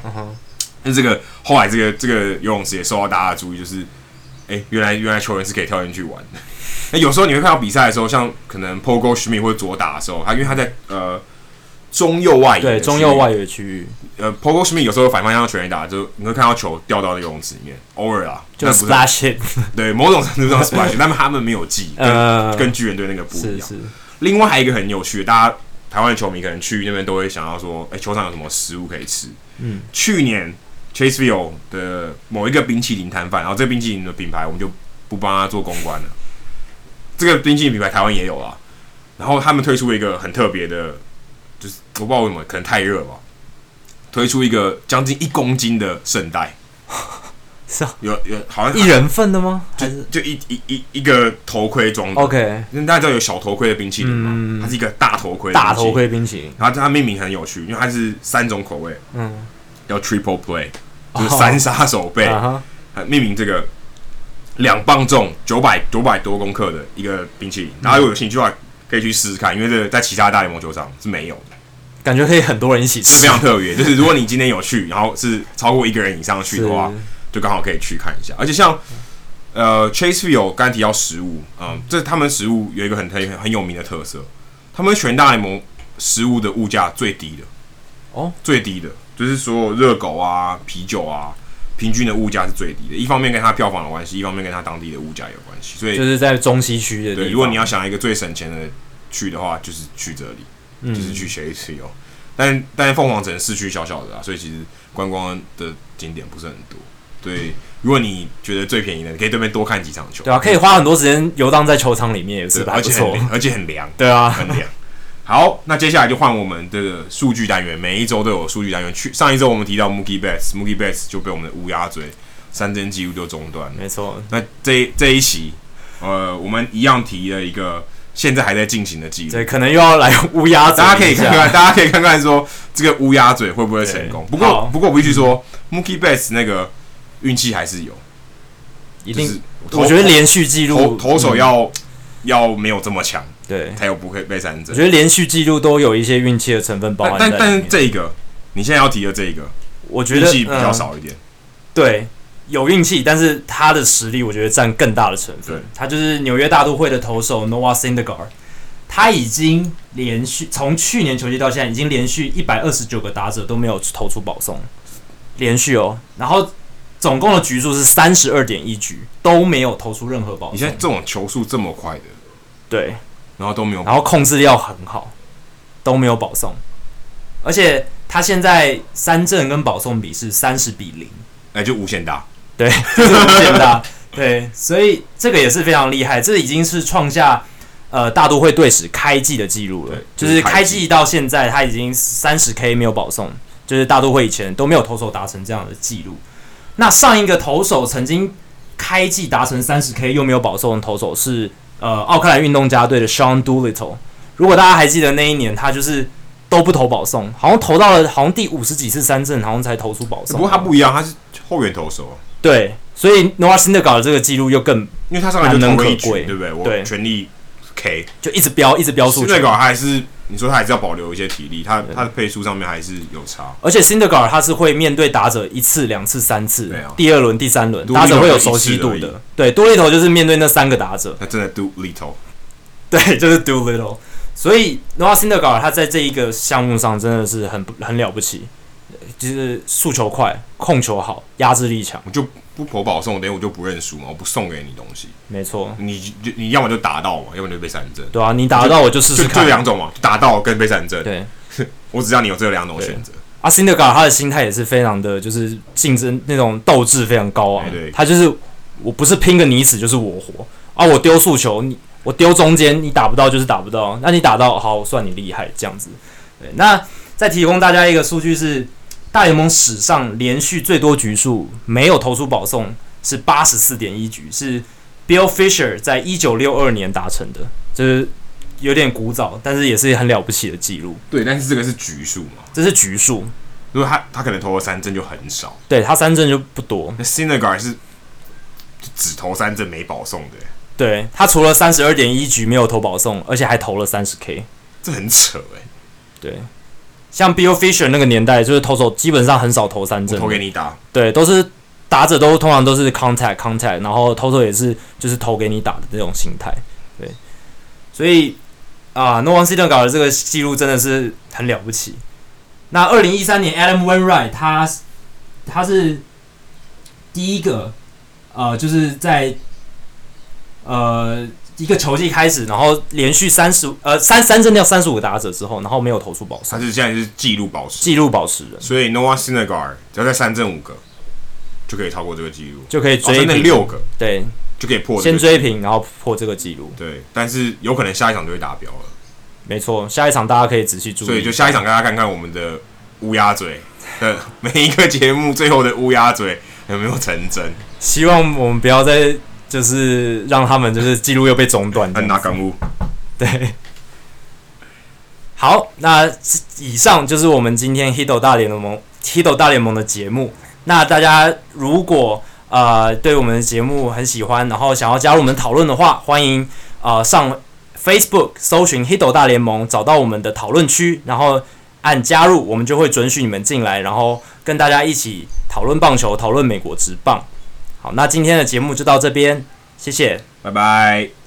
那、okay. 这个后来这个这个游泳池也受到大家的注意，就是哎、欸，原来原来球员是可以跳进去玩的。那有时候你会看到比赛的时候，像可能 Paul Goldschmidt 或者左打的时候，他因为他在呃。中右外野，对中右外野区域，呃，Paul Goldschmidt 有时候反方向全垒打，就你会看到球掉到那个游泳池里面，偶尔啊，就 splash hit，对，某种程度上 splash，但他们没有记，跟 跟巨人队那个不一样。是是。另外还有一个很有趣的，大家台湾的球迷可能去那边都会想要说，哎、欸，球场有什么食物可以吃？嗯，去年 Chase Field 的某一个冰淇淋摊贩，然后这个冰淇淋的品牌我们就不帮他做公关了。这个冰淇淋品牌台湾也有啊，然后他们推出了一个很特别的。就是我不知道为什么，可能太热吧。推出一个将近一公斤的圣代，是啊，有有好像一人份的吗？还是就一一一一个头盔装的。OK，因为大家知道有小头盔的冰淇淋嘛，嗯、它是一个大头盔。大头盔冰淇淋，然后它命名很有趣，因为它是三种口味，嗯，叫 Triple Play，就是三杀手辈，哦、命名这个两磅重、九百九百多公克的一个冰淇淋。大家如果有兴趣的话。可以去试试看，因为这个在其他大联盟球场是没有的，感觉可以很多人一起吃，非常特别。就是如果你今天有去，然后是超过一个人以上去的话，就刚好可以去看一下。而且像呃 Chase Field 刚才提到食物，嗯，这他们食物有一个很很很有名的特色，他们全大联盟食物的物价最低的哦，最低的就是所有热狗啊、啤酒啊。平均的物价是最低的，一方面跟它票房有关系，一方面跟它当地的物价有关系，所以就是在中西区的地方。对，如果你要想一个最省钱的去的话，就是去这里，嗯、就是去 Chase Field。但但是凤凰城市区小小的啊，所以其实观光的景点不是很多。对，如果你觉得最便宜的，你可以对面多看几场球。对啊，可以花很多时间游荡在球场里面，也是吧？而且很而且很凉。对啊，很凉。好，那接下来就换我们这个数据单元，每一周都有数据单元。去上一周我们提到 Mookie Betts，Mookie Betts 就被我们的乌鸦嘴三针记录就中断了。没错。那这这一期，呃，我们一样提了一个现在还在进行的记录。对，可能又要来乌鸦嘴。大家可以看看，大家可以看看说这个乌鸦嘴会不会成功。不过不过我必须说、嗯、，Mookie Betts 那个运气还是有，一定是。我觉得连续记录投投手要、嗯、要没有这么强。对，才有不会被三振。我觉得连续记录都有一些运气的成分包含在里面。但但是这个，你现在要提的这个，我觉得运气比较少一点。对，有运气，但是他的实力我觉得占更大的成分。他就是纽约大都会的投手 Noah Syndergaard，他已经连续从去年球季到现在，已经连续一百二十九个打者都没有投出保送，连续哦。然后总共的局数是三十二点一局，都没有投出任何保送。你现在这种球速这么快的，对。然后都没有，然后控制力很好，都没有保送，而且他现在三振跟保送比是三十比零，哎，就无限大，对，就是无限大，对，所以这个也是非常厉害，这已经是创下呃大都会队史开季的记录了，就是开季到现在他已经三十 K 没有保送，就是大都会以前都没有投手达成这样的记录。那上一个投手曾经开季达成三十 K 又没有保送的投手是。呃，奥克兰运动家队的 Sean Doolittle，如果大家还记得那一年，他就是都不投保送，好像投到了好像第五十几次三振，好像才投出保送。不过他不一样，他是后援投手。对，所以 Noah Syndergaard 的这个记录又更，因为他上来就投了一局，对不对？我全力 K 就一直飙，一直飙数据。Syndergaard 还是。你说他还是要保留一些体力，他他的配速上面还是有差。而且 Syndergaard 他是会面对打者一次、两次、三次，第二轮、第三轮，打者会有熟悉度的。对，Doolittle 就是面对那三个打者，他真的 do little，对，就是 do little。所以 Noah Syndergaard 他在这一个项目上真的是很很了不起，就是速球快、控球好、压制力强。就不投保送，等于我就不认输嘛，我不送给你东西。没错，你就你要么就打到嘛，要么就被三振。对啊，你打得到我就试试看。就两种嘛，打到跟被三振。对，我只知道你有这两种选择。阿辛德嘎他的心态也是非常的，就是竞争那种斗志非常高啊。对，他就是我不是拼个你死就是我活啊，我丢速球，你我丢中间，你打不到就是打不到，那你打到好算你厉害这样子。对，那再提供大家一个数据是。大联盟史上连续最多局数没有投出保送是八十四点一局，是 Bill Fisher 在一九六二年达成的，就是有点古早，但是也是很了不起的记录。对，但是这个是局数嘛？这是局数。如果他他可能投了三振就很少，对他三振就不多。那 Syndergaard 是只投三振没保送的，对他除了三十二点一局没有投保送，而且还投了三十 K，这很扯哎。对。像 Bill Fisher 那个年代，就是投手基本上很少投三振，投给你打，对，都是打者都通常都是 contact contact，然后投手也是就是投给你打的这种心态，对，所以啊，Noah Syndergaard 的这个记录真的是很了不起。那二零一三年 Adam Wainwright 他他是第一个呃，就是在呃。一个球季开始，然后连续三十呃三三阵掉三十五个打者之后，然后没有投出保送，他是现在是纪录保持，纪录保持人。所以 Noah Syndergaard 只要再三阵五个，就可以超过这个纪录，就可以追平六个，对，就可以破。先追平，然后破这个记录。对，但是有可能下一场就会达标了。没错，下一场大家可以仔细注意。所以就下一场，大家看看我们的乌鸦嘴的 每一个节目最后的乌鸦嘴有没有成真。希望我们不要再。就是让他们就是记录又被中断。拿感悟。对。好，那以上就是我们今天 Hito 大联盟 Hito 大联盟的节目。那大家如果呃对我们的节目很喜欢，然后想要加入我们讨论的话，欢迎呃上 Facebook 搜寻 Hito 大联盟，找到我们的讨论区，然后按加入，我们就会准许你们进来，然后跟大家一起讨论棒球，讨论美国职棒。好，那今天的节目就到这边，谢谢，拜拜。